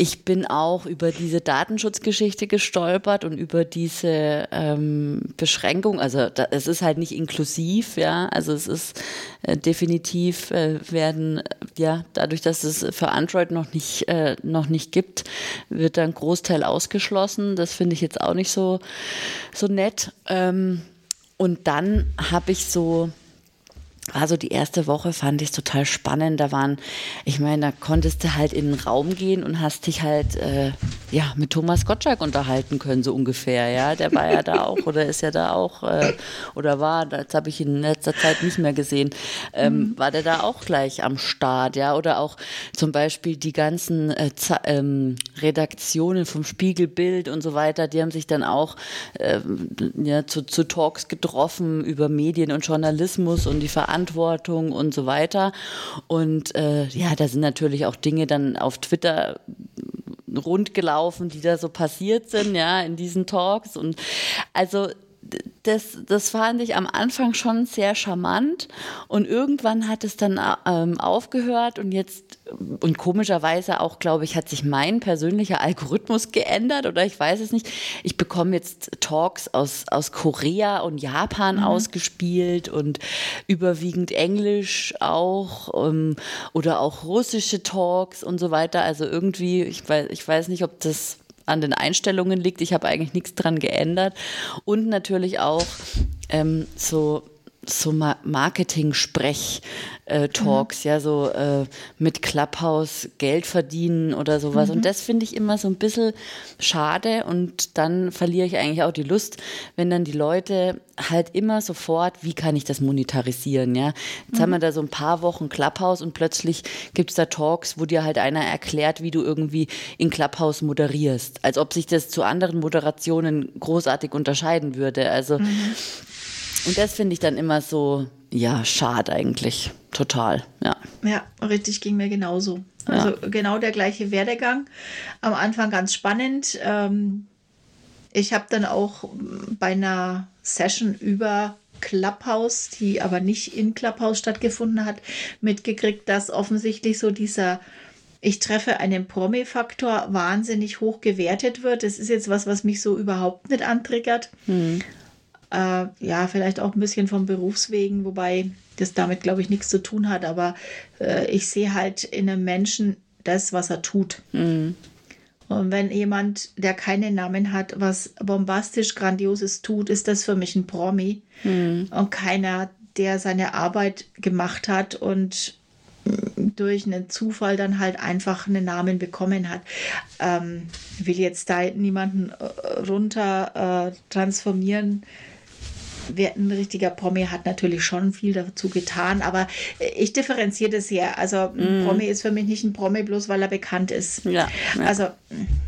ich bin auch über diese Datenschutzgeschichte gestolpert und über diese ähm, Beschränkung. Also da, es ist halt nicht inklusiv, ja. Also es ist äh, definitiv äh, werden ja dadurch, dass es für Android noch nicht äh, noch nicht gibt, wird da ein Großteil ausgeschlossen. Das finde ich jetzt auch nicht so so nett. Ähm, und dann habe ich so also die erste Woche fand ich total spannend. Da waren, ich meine, da konntest du halt in den Raum gehen und hast dich halt äh, ja mit Thomas Gottschalk unterhalten können, so ungefähr. Ja, der war ja da auch oder ist ja da auch äh, oder war, das habe ich in letzter Zeit nicht mehr gesehen, ähm, mhm. war der da auch gleich am Start, ja, oder auch zum Beispiel die ganzen äh, ähm, Redaktionen vom Spiegelbild und so weiter, die haben sich dann auch ähm, ja, zu, zu Talks getroffen über Medien und Journalismus und die Verantwortung Verantwortung und so weiter. Und äh, ja, da sind natürlich auch Dinge dann auf Twitter rundgelaufen, die da so passiert sind, ja, in diesen Talks. Und also das, das fand ich am Anfang schon sehr charmant und irgendwann hat es dann ähm, aufgehört und jetzt und komischerweise auch, glaube ich, hat sich mein persönlicher Algorithmus geändert oder ich weiß es nicht. Ich bekomme jetzt Talks aus, aus Korea und Japan mhm. ausgespielt und überwiegend Englisch auch um, ähm, oder auch russische Talks und so weiter. Also irgendwie, ich weiß, ich weiß nicht, ob das an den Einstellungen liegt. Ich habe eigentlich nichts dran geändert. Und natürlich auch ähm, so so Marketing-Sprech, äh, Talks, mhm. ja, so äh, mit Clubhouse Geld verdienen oder sowas. Mhm. Und das finde ich immer so ein bisschen schade und dann verliere ich eigentlich auch die Lust, wenn dann die Leute halt immer sofort, wie kann ich das monetarisieren, ja. Jetzt mhm. haben wir da so ein paar Wochen Clubhouse und plötzlich gibt es da Talks, wo dir halt einer erklärt, wie du irgendwie in Clubhouse moderierst, als ob sich das zu anderen Moderationen großartig unterscheiden würde. Also mhm. Und das finde ich dann immer so, ja, schade eigentlich. Total, ja. Ja, richtig, ging mir genauso. Also ja. genau der gleiche Werdegang. Am Anfang ganz spannend. Ähm, ich habe dann auch bei einer Session über Clubhouse, die aber nicht in Clubhouse stattgefunden hat, mitgekriegt, dass offensichtlich so dieser ich treffe einen Promi-Faktor wahnsinnig hoch gewertet wird. Das ist jetzt was, was mich so überhaupt nicht antriggert. Hm. Äh, ja, vielleicht auch ein bisschen vom Berufswegen, wobei das damit, glaube ich, nichts zu tun hat. Aber äh, ich sehe halt in einem Menschen das, was er tut. Mhm. Und wenn jemand, der keinen Namen hat, was bombastisch Grandioses tut, ist das für mich ein Promi. Mhm. Und keiner, der seine Arbeit gemacht hat und durch einen Zufall dann halt einfach einen Namen bekommen hat. Ähm, will jetzt da niemanden äh, runter äh, transformieren ein richtiger Promi hat natürlich schon viel dazu getan, aber ich differenziere das sehr. Also ein mm. Promi ist für mich nicht ein Promi, bloß weil er bekannt ist. Ja, ja. Also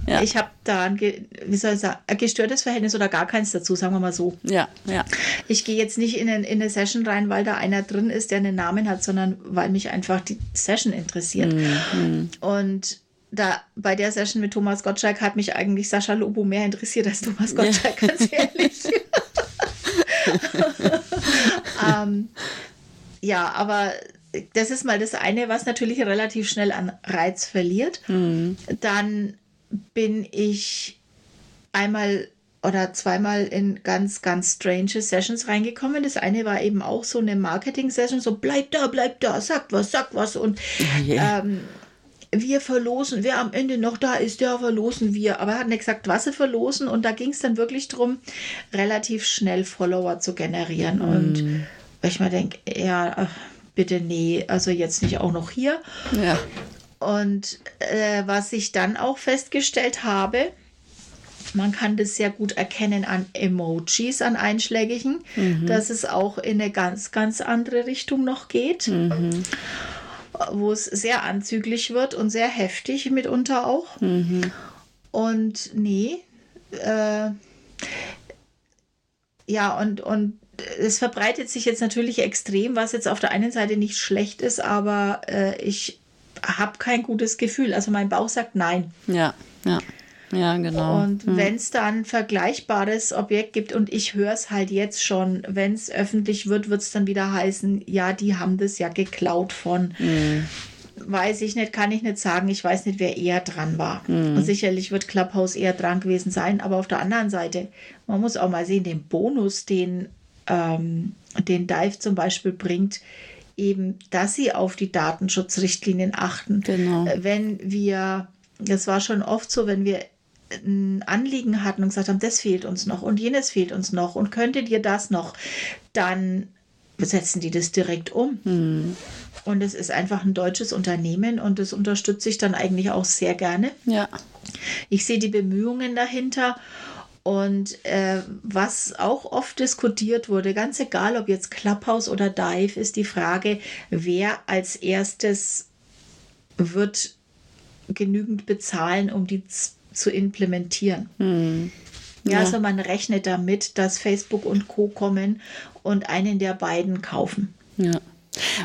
ja. ich habe da ein, wie soll ich sagen, ein gestörtes Verhältnis oder gar keins dazu, sagen wir mal so. Ja, ja. Ich gehe jetzt nicht in, in eine Session rein, weil da einer drin ist, der einen Namen hat, sondern weil mich einfach die Session interessiert. Mhm. Und da bei der Session mit Thomas Gottschalk hat mich eigentlich Sascha Lobo mehr interessiert als Thomas Gottschalk, ja. ganz ehrlich. ähm, ja, aber das ist mal das eine, was natürlich relativ schnell an Reiz verliert. Mhm. Dann bin ich einmal oder zweimal in ganz, ganz strange Sessions reingekommen. Das eine war eben auch so eine Marketing-Session, so bleib da, bleib da, sag was, sag was. Und oh ähm, wir verlosen, wer am Ende noch da ist, der verlosen wir. Aber er hat nicht gesagt, was sie verlosen. Und da ging es dann wirklich darum, relativ schnell Follower zu generieren. Mm. Und ich mir denke, ja, bitte nee, also jetzt nicht auch noch hier. Ja. Und äh, was ich dann auch festgestellt habe, man kann das sehr gut erkennen an Emojis, an einschlägigen, mhm. dass es auch in eine ganz, ganz andere Richtung noch geht. Mhm wo es sehr anzüglich wird und sehr heftig mitunter auch. Mhm. Und nee, äh, ja, und, und es verbreitet sich jetzt natürlich extrem, was jetzt auf der einen Seite nicht schlecht ist, aber äh, ich habe kein gutes Gefühl. Also mein Bauch sagt nein. Ja, ja. Ja, genau. Und hm. wenn es dann ein vergleichbares Objekt gibt und ich höre es halt jetzt schon, wenn es öffentlich wird, wird es dann wieder heißen, ja, die haben das ja geklaut von. Hm. Weiß ich nicht, kann ich nicht sagen. Ich weiß nicht, wer eher dran war. Hm. Und sicherlich wird Clubhouse eher dran gewesen sein. Aber auf der anderen Seite, man muss auch mal sehen, den Bonus, den, ähm, den Dive zum Beispiel bringt, eben, dass sie auf die Datenschutzrichtlinien achten. Genau. Wenn wir, das war schon oft so, wenn wir ein Anliegen hatten und gesagt haben, das fehlt uns noch und jenes fehlt uns noch und könntet ihr das noch, dann setzen die das direkt um. Hm. Und es ist einfach ein deutsches Unternehmen und das unterstütze ich dann eigentlich auch sehr gerne. Ja. Ich sehe die Bemühungen dahinter. Und äh, was auch oft diskutiert wurde, ganz egal ob jetzt Clubhouse oder Dive, ist die Frage, wer als erstes wird genügend bezahlen, um die zu implementieren. Hm. Ja. also man rechnet damit, dass Facebook und Co. kommen und einen der beiden kaufen. Ja.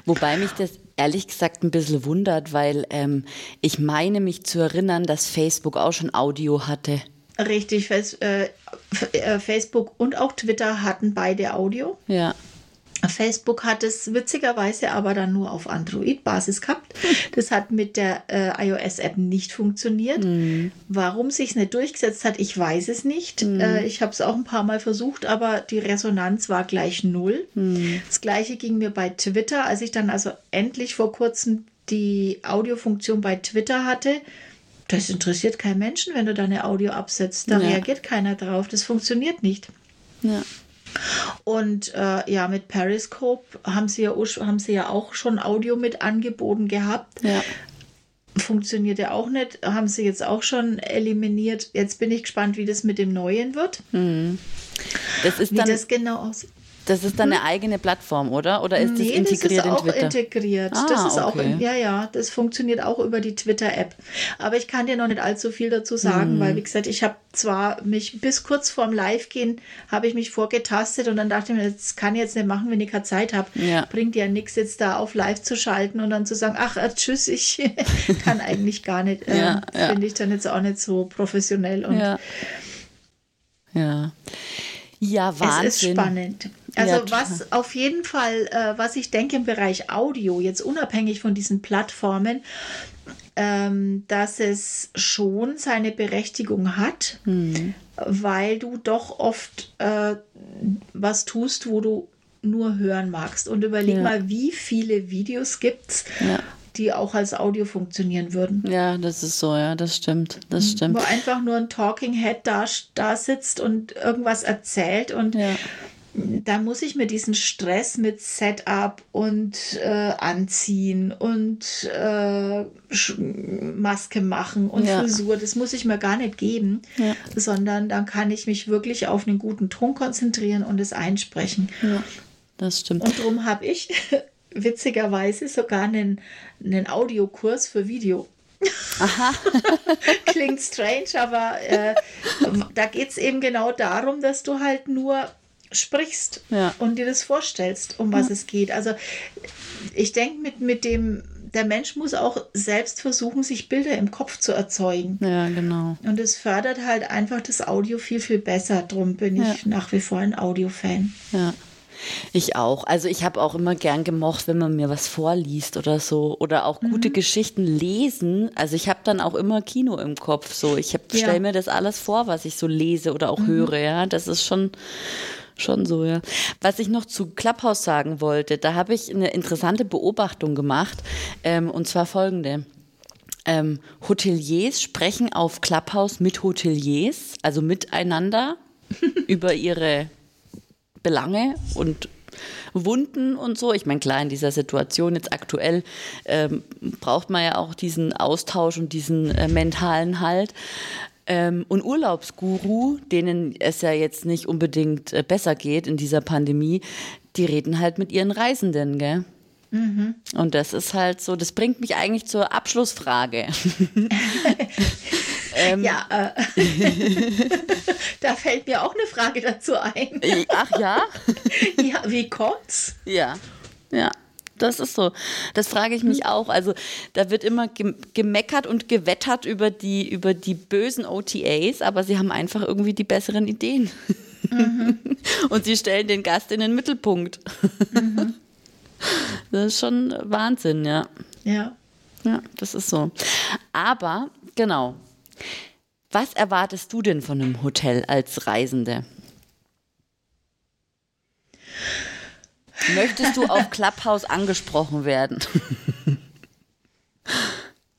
Wobei mich das ehrlich gesagt ein bisschen wundert, weil ähm, ich meine mich zu erinnern, dass Facebook auch schon Audio hatte. Richtig, äh, äh, Facebook und auch Twitter hatten beide Audio. Ja. Facebook hat es witzigerweise aber dann nur auf Android-Basis gehabt. Das hat mit der äh, iOS-App nicht funktioniert. Mhm. Warum sich es nicht durchgesetzt hat, ich weiß es nicht. Mhm. Äh, ich habe es auch ein paar Mal versucht, aber die Resonanz war gleich null. Mhm. Das gleiche ging mir bei Twitter, als ich dann also endlich vor kurzem die Audiofunktion bei Twitter hatte. Das interessiert keinen Menschen, wenn du deine Audio absetzt. Da ja. reagiert keiner drauf. Das funktioniert nicht. Ja. Und äh, ja, mit Periscope haben sie, ja, haben sie ja auch schon Audio mit angeboten gehabt. Ja. Funktioniert ja auch nicht, haben sie jetzt auch schon eliminiert. Jetzt bin ich gespannt, wie das mit dem Neuen wird. Mhm. Das ist wie dann, das genau aussieht. Das ist dann eine hm? eigene Plattform, oder? Oder ist nee, das integriert das ist auch in Twitter? integriert. Ah, das ist okay. auch, in, ja, ja, das funktioniert auch über die Twitter-App. Aber ich kann dir noch nicht allzu viel dazu sagen, hm. weil, wie gesagt, ich habe zwar mich bis kurz vorm Live-Gehen, habe ich mich vorgetastet und dann dachte ich mir, das kann ich jetzt nicht machen, wenn ich keine Zeit habe. Ja. Bringt ja nichts, jetzt da auf Live zu schalten und dann zu sagen, ach, äh, tschüss, ich kann eigentlich gar nicht. Äh, ja, ja. Finde ich dann jetzt auch nicht so professionell. Und ja. Ja. Ja, Wahnsinn. Es ist spannend. Also ja, was auf jeden Fall, äh, was ich denke im Bereich Audio, jetzt unabhängig von diesen Plattformen, ähm, dass es schon seine Berechtigung hat, mhm. weil du doch oft äh, was tust, wo du nur hören magst. Und überleg ja. mal, wie viele Videos gibt es, ja. die auch als Audio funktionieren würden. Ja, das ist so, ja, das stimmt. Das stimmt. Wo einfach nur ein Talking Head da, da sitzt und irgendwas erzählt und ja da muss ich mir diesen Stress mit Setup und äh, Anziehen und äh, Maske machen und ja. Frisur, das muss ich mir gar nicht geben, ja. sondern dann kann ich mich wirklich auf einen guten Ton konzentrieren und es einsprechen. Ja, das stimmt. Und darum habe ich witzigerweise sogar einen, einen Audiokurs für Video. Aha. Klingt strange, aber äh, da geht es eben genau darum, dass du halt nur sprichst ja. und dir das vorstellst, um was ja. es geht. Also ich denke, mit, mit dem, der Mensch muss auch selbst versuchen, sich Bilder im Kopf zu erzeugen. Ja, genau. Und es fördert halt einfach das Audio viel, viel besser. Drum bin ja. ich nach wie vor ein Audio-Fan. Ja. Ich auch. Also ich habe auch immer gern gemocht, wenn man mir was vorliest oder so oder auch gute mhm. Geschichten lesen. Also ich habe dann auch immer Kino im Kopf. So, ich stelle ja. mir das alles vor, was ich so lese oder auch mhm. höre. Ja, das ist schon schon so, ja. Was ich noch zu Clubhouse sagen wollte, da habe ich eine interessante Beobachtung gemacht, ähm, und zwar folgende. Ähm, Hoteliers sprechen auf Clubhouse mit Hoteliers, also miteinander über ihre Belange und Wunden und so. Ich meine, klar, in dieser Situation jetzt aktuell ähm, braucht man ja auch diesen Austausch und diesen äh, mentalen Halt. Ähm, und Urlaubsguru, denen es ja jetzt nicht unbedingt äh, besser geht in dieser Pandemie, die reden halt mit ihren Reisenden, gell? Mhm. Und das ist halt so, das bringt mich eigentlich zur Abschlussfrage. ähm, ja, äh, da fällt mir auch eine Frage dazu ein. Ach ja? ja, wie kommt's? Ja, ja. Das ist so. Das frage ich mich auch. Also da wird immer gemeckert und gewettert über die, über die bösen OTAs, aber sie haben einfach irgendwie die besseren Ideen. Mhm. Und sie stellen den Gast in den Mittelpunkt. Mhm. Das ist schon Wahnsinn, ja. Ja. Ja, das ist so. Aber, genau. Was erwartest du denn von einem Hotel als Reisende? Möchtest du auf Clubhouse angesprochen werden?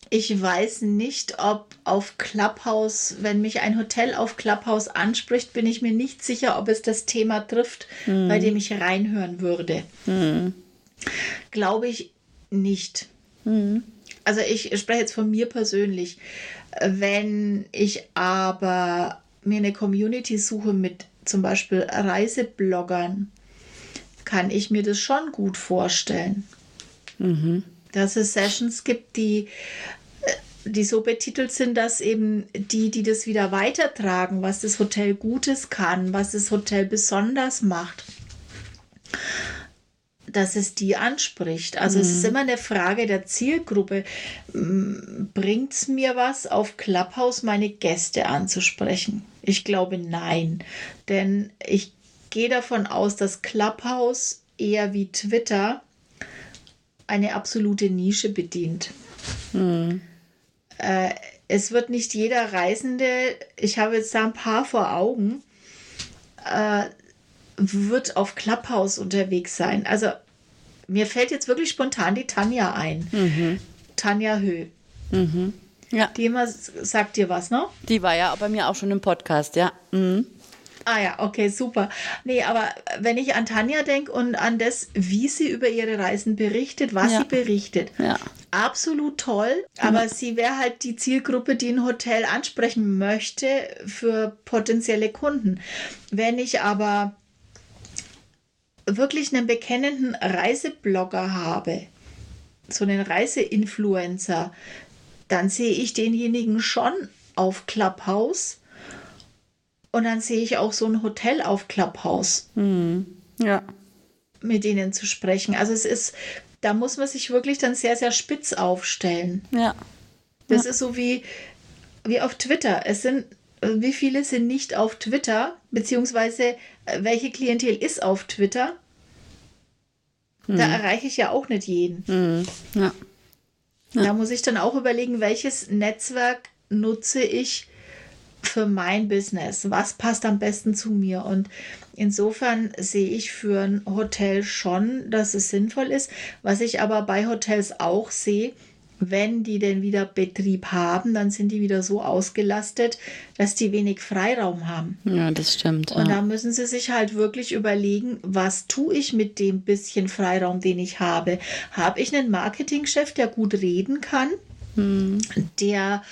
Ich weiß nicht, ob auf Clubhouse, wenn mich ein Hotel auf Clubhouse anspricht, bin ich mir nicht sicher, ob es das Thema trifft, hm. bei dem ich reinhören würde. Hm. Glaube ich nicht. Mhm. Also ich spreche jetzt von mir persönlich. Wenn ich aber mir eine Community suche mit zum Beispiel Reisebloggern, kann ich mir das schon gut vorstellen. Mhm. Dass es Sessions gibt, die, äh, die so betitelt sind, dass eben die, die das wieder weitertragen, was das Hotel Gutes kann, was das Hotel besonders macht dass es die anspricht. Also mhm. es ist mhm. immer eine Frage der Zielgruppe. Bringt es mir was, auf Clubhouse meine Gäste anzusprechen? Ich glaube nein. Denn ich gehe davon aus, dass Clubhouse eher wie Twitter eine absolute Nische bedient. Mhm. Äh, es wird nicht jeder Reisende, ich habe jetzt da ein paar vor Augen, äh, wird auf Clubhouse unterwegs sein. Also mir fällt jetzt wirklich spontan die Tanja ein. Mhm. Tanja Höh. Mhm. Ja. Die immer sagt dir was, ne? Die war ja bei mir auch schon im Podcast, ja. Mhm. Ah ja, okay, super. Nee, aber wenn ich an Tanja denke und an das, wie sie über ihre Reisen berichtet, was ja. sie berichtet, ja. absolut toll. Aber ja. sie wäre halt die Zielgruppe, die ein Hotel ansprechen möchte für potenzielle Kunden. Wenn ich aber wirklich einen bekennenden Reiseblogger habe, so einen Reiseinfluencer, dann sehe ich denjenigen schon auf Clubhouse und dann sehe ich auch so ein Hotel auf Clubhouse. Mhm. Ja. Mit denen zu sprechen. Also es ist, da muss man sich wirklich dann sehr, sehr spitz aufstellen. Ja. Das ja. ist so wie, wie auf Twitter. Es sind, wie viele sind nicht auf Twitter, beziehungsweise äh, welche Klientel ist auf Twitter? Mhm. Da erreiche ich ja auch nicht jeden. Mhm. Ja. ja. Da muss ich dann auch überlegen, welches Netzwerk nutze ich für mein Business? Was passt am besten zu mir? Und insofern sehe ich für ein Hotel schon, dass es sinnvoll ist. Was ich aber bei Hotels auch sehe, wenn die denn wieder Betrieb haben, dann sind die wieder so ausgelastet, dass die wenig Freiraum haben. Ja, das stimmt. Und ja. da müssen sie sich halt wirklich überlegen, was tue ich mit dem bisschen Freiraum, den ich habe? Habe ich einen Marketingchef, der gut reden kann? Hm. Der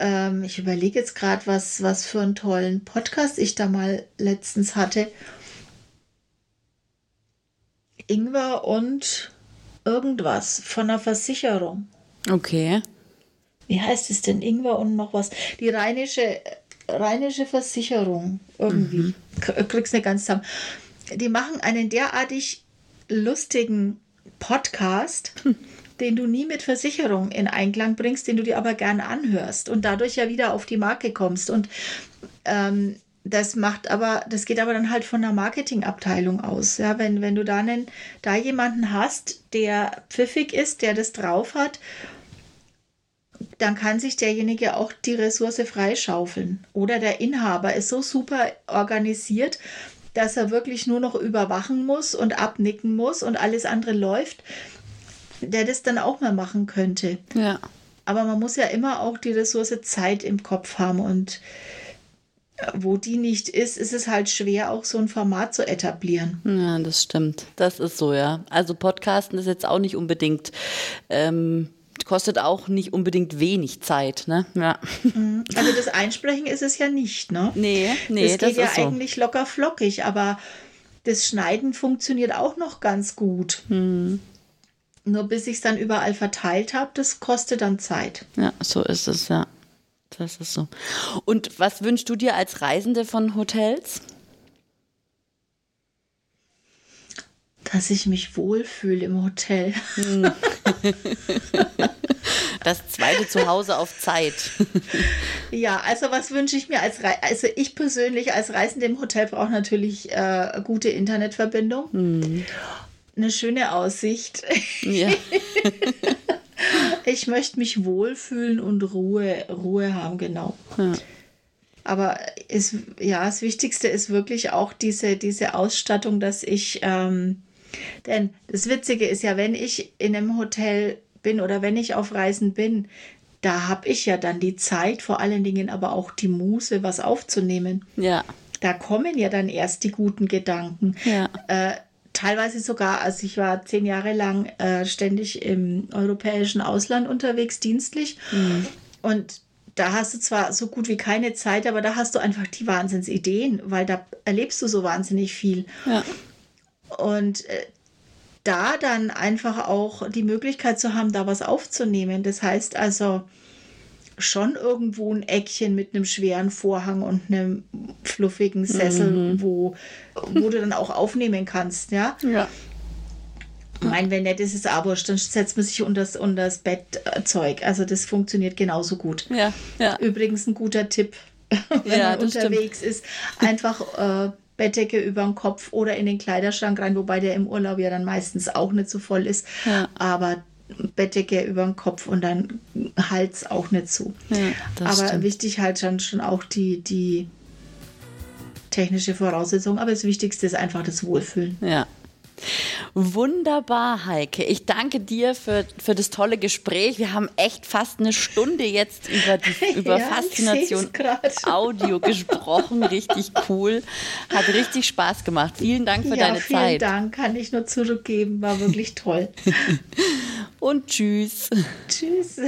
ähm, ich überlege jetzt gerade, was, was für einen tollen Podcast ich da mal letztens hatte. Ingwer und irgendwas von einer Versicherung. Okay. wie heißt es denn, Ingwer und noch was, die rheinische, rheinische Versicherung irgendwie, mhm. kriegst nicht ganz zusammen. Die machen einen derartig lustigen Podcast, hm. den du nie mit Versicherung in Einklang bringst, den du dir aber gerne anhörst und dadurch ja wieder auf die Marke kommst. Und ähm, das macht aber, das geht aber dann halt von der Marketingabteilung aus. Ja, wenn, wenn du da, einen, da jemanden hast, der pfiffig ist, der das drauf hat, dann kann sich derjenige auch die Ressource freischaufeln. Oder der Inhaber ist so super organisiert, dass er wirklich nur noch überwachen muss und abnicken muss und alles andere läuft, der das dann auch mal machen könnte. Ja. Aber man muss ja immer auch die Ressource Zeit im Kopf haben und wo die nicht ist, ist es halt schwer, auch so ein Format zu etablieren. Ja, das stimmt. Das ist so, ja. Also Podcasten ist jetzt auch nicht unbedingt, ähm, kostet auch nicht unbedingt wenig Zeit, ne? Ja. Mhm. Also das Einsprechen ist es ja nicht, ne? Nee, nee, das geht das ja eigentlich so. locker flockig, aber das Schneiden funktioniert auch noch ganz gut. Mhm. Nur bis ich es dann überall verteilt habe, das kostet dann Zeit. Ja, so ist es, ja. Das ist so. Und was wünschst du dir als Reisende von Hotels? Dass ich mich wohlfühle im Hotel. Hm. Das zweite Zuhause auf Zeit. Ja, also was wünsche ich mir als Re also ich persönlich als Reisende im Hotel brauche natürlich äh, gute Internetverbindung, hm. Eine schöne Aussicht. Ja. ich möchte mich wohlfühlen und Ruhe, Ruhe haben, genau. Ja. Aber ist, ja, das Wichtigste ist wirklich auch diese, diese Ausstattung, dass ich, ähm, denn das Witzige ist ja, wenn ich in einem Hotel bin oder wenn ich auf Reisen bin, da habe ich ja dann die Zeit, vor allen Dingen aber auch die Muße, was aufzunehmen. Ja. Da kommen ja dann erst die guten Gedanken. Ja. Äh, teilweise sogar, also ich war zehn Jahre lang äh, ständig im europäischen Ausland unterwegs, dienstlich. Mhm. Und da hast du zwar so gut wie keine Zeit, aber da hast du einfach die Wahnsinnsideen, weil da erlebst du so wahnsinnig viel. Ja. Und äh, da dann einfach auch die Möglichkeit zu haben, da was aufzunehmen. Das heißt also, schon irgendwo ein Eckchen mit einem schweren Vorhang und einem fluffigen Sessel, mhm. wo, wo du dann auch aufnehmen kannst, ja? Ja. Ich meine, wenn nett ist es aber, dann setzt man sich unter das, unter das Bettzeug. Also das funktioniert genauso gut. Ja, ja. Übrigens ein guter Tipp, wenn ja, man unterwegs stimmt. ist. Einfach äh, Bettdecke über den Kopf oder in den Kleiderschrank rein, wobei der im Urlaub ja dann meistens auch nicht so voll ist. Ja. Aber Bettdecke über den Kopf und dann Hals auch nicht zu. Ja, aber stimmt. wichtig halt schon, schon auch die, die technische Voraussetzung. Aber das Wichtigste ist einfach das Wohlfühlen. Ja, Wunderbar, Heike. Ich danke dir für, für das tolle Gespräch. Wir haben echt fast eine Stunde jetzt über, die, über ja, Faszination Audio gesprochen. Richtig cool. Hat richtig Spaß gemacht. Vielen Dank für ja, deine vielen Zeit. Vielen Dank, kann ich nur zurückgeben. War wirklich toll. Und tschüss. Tschüss.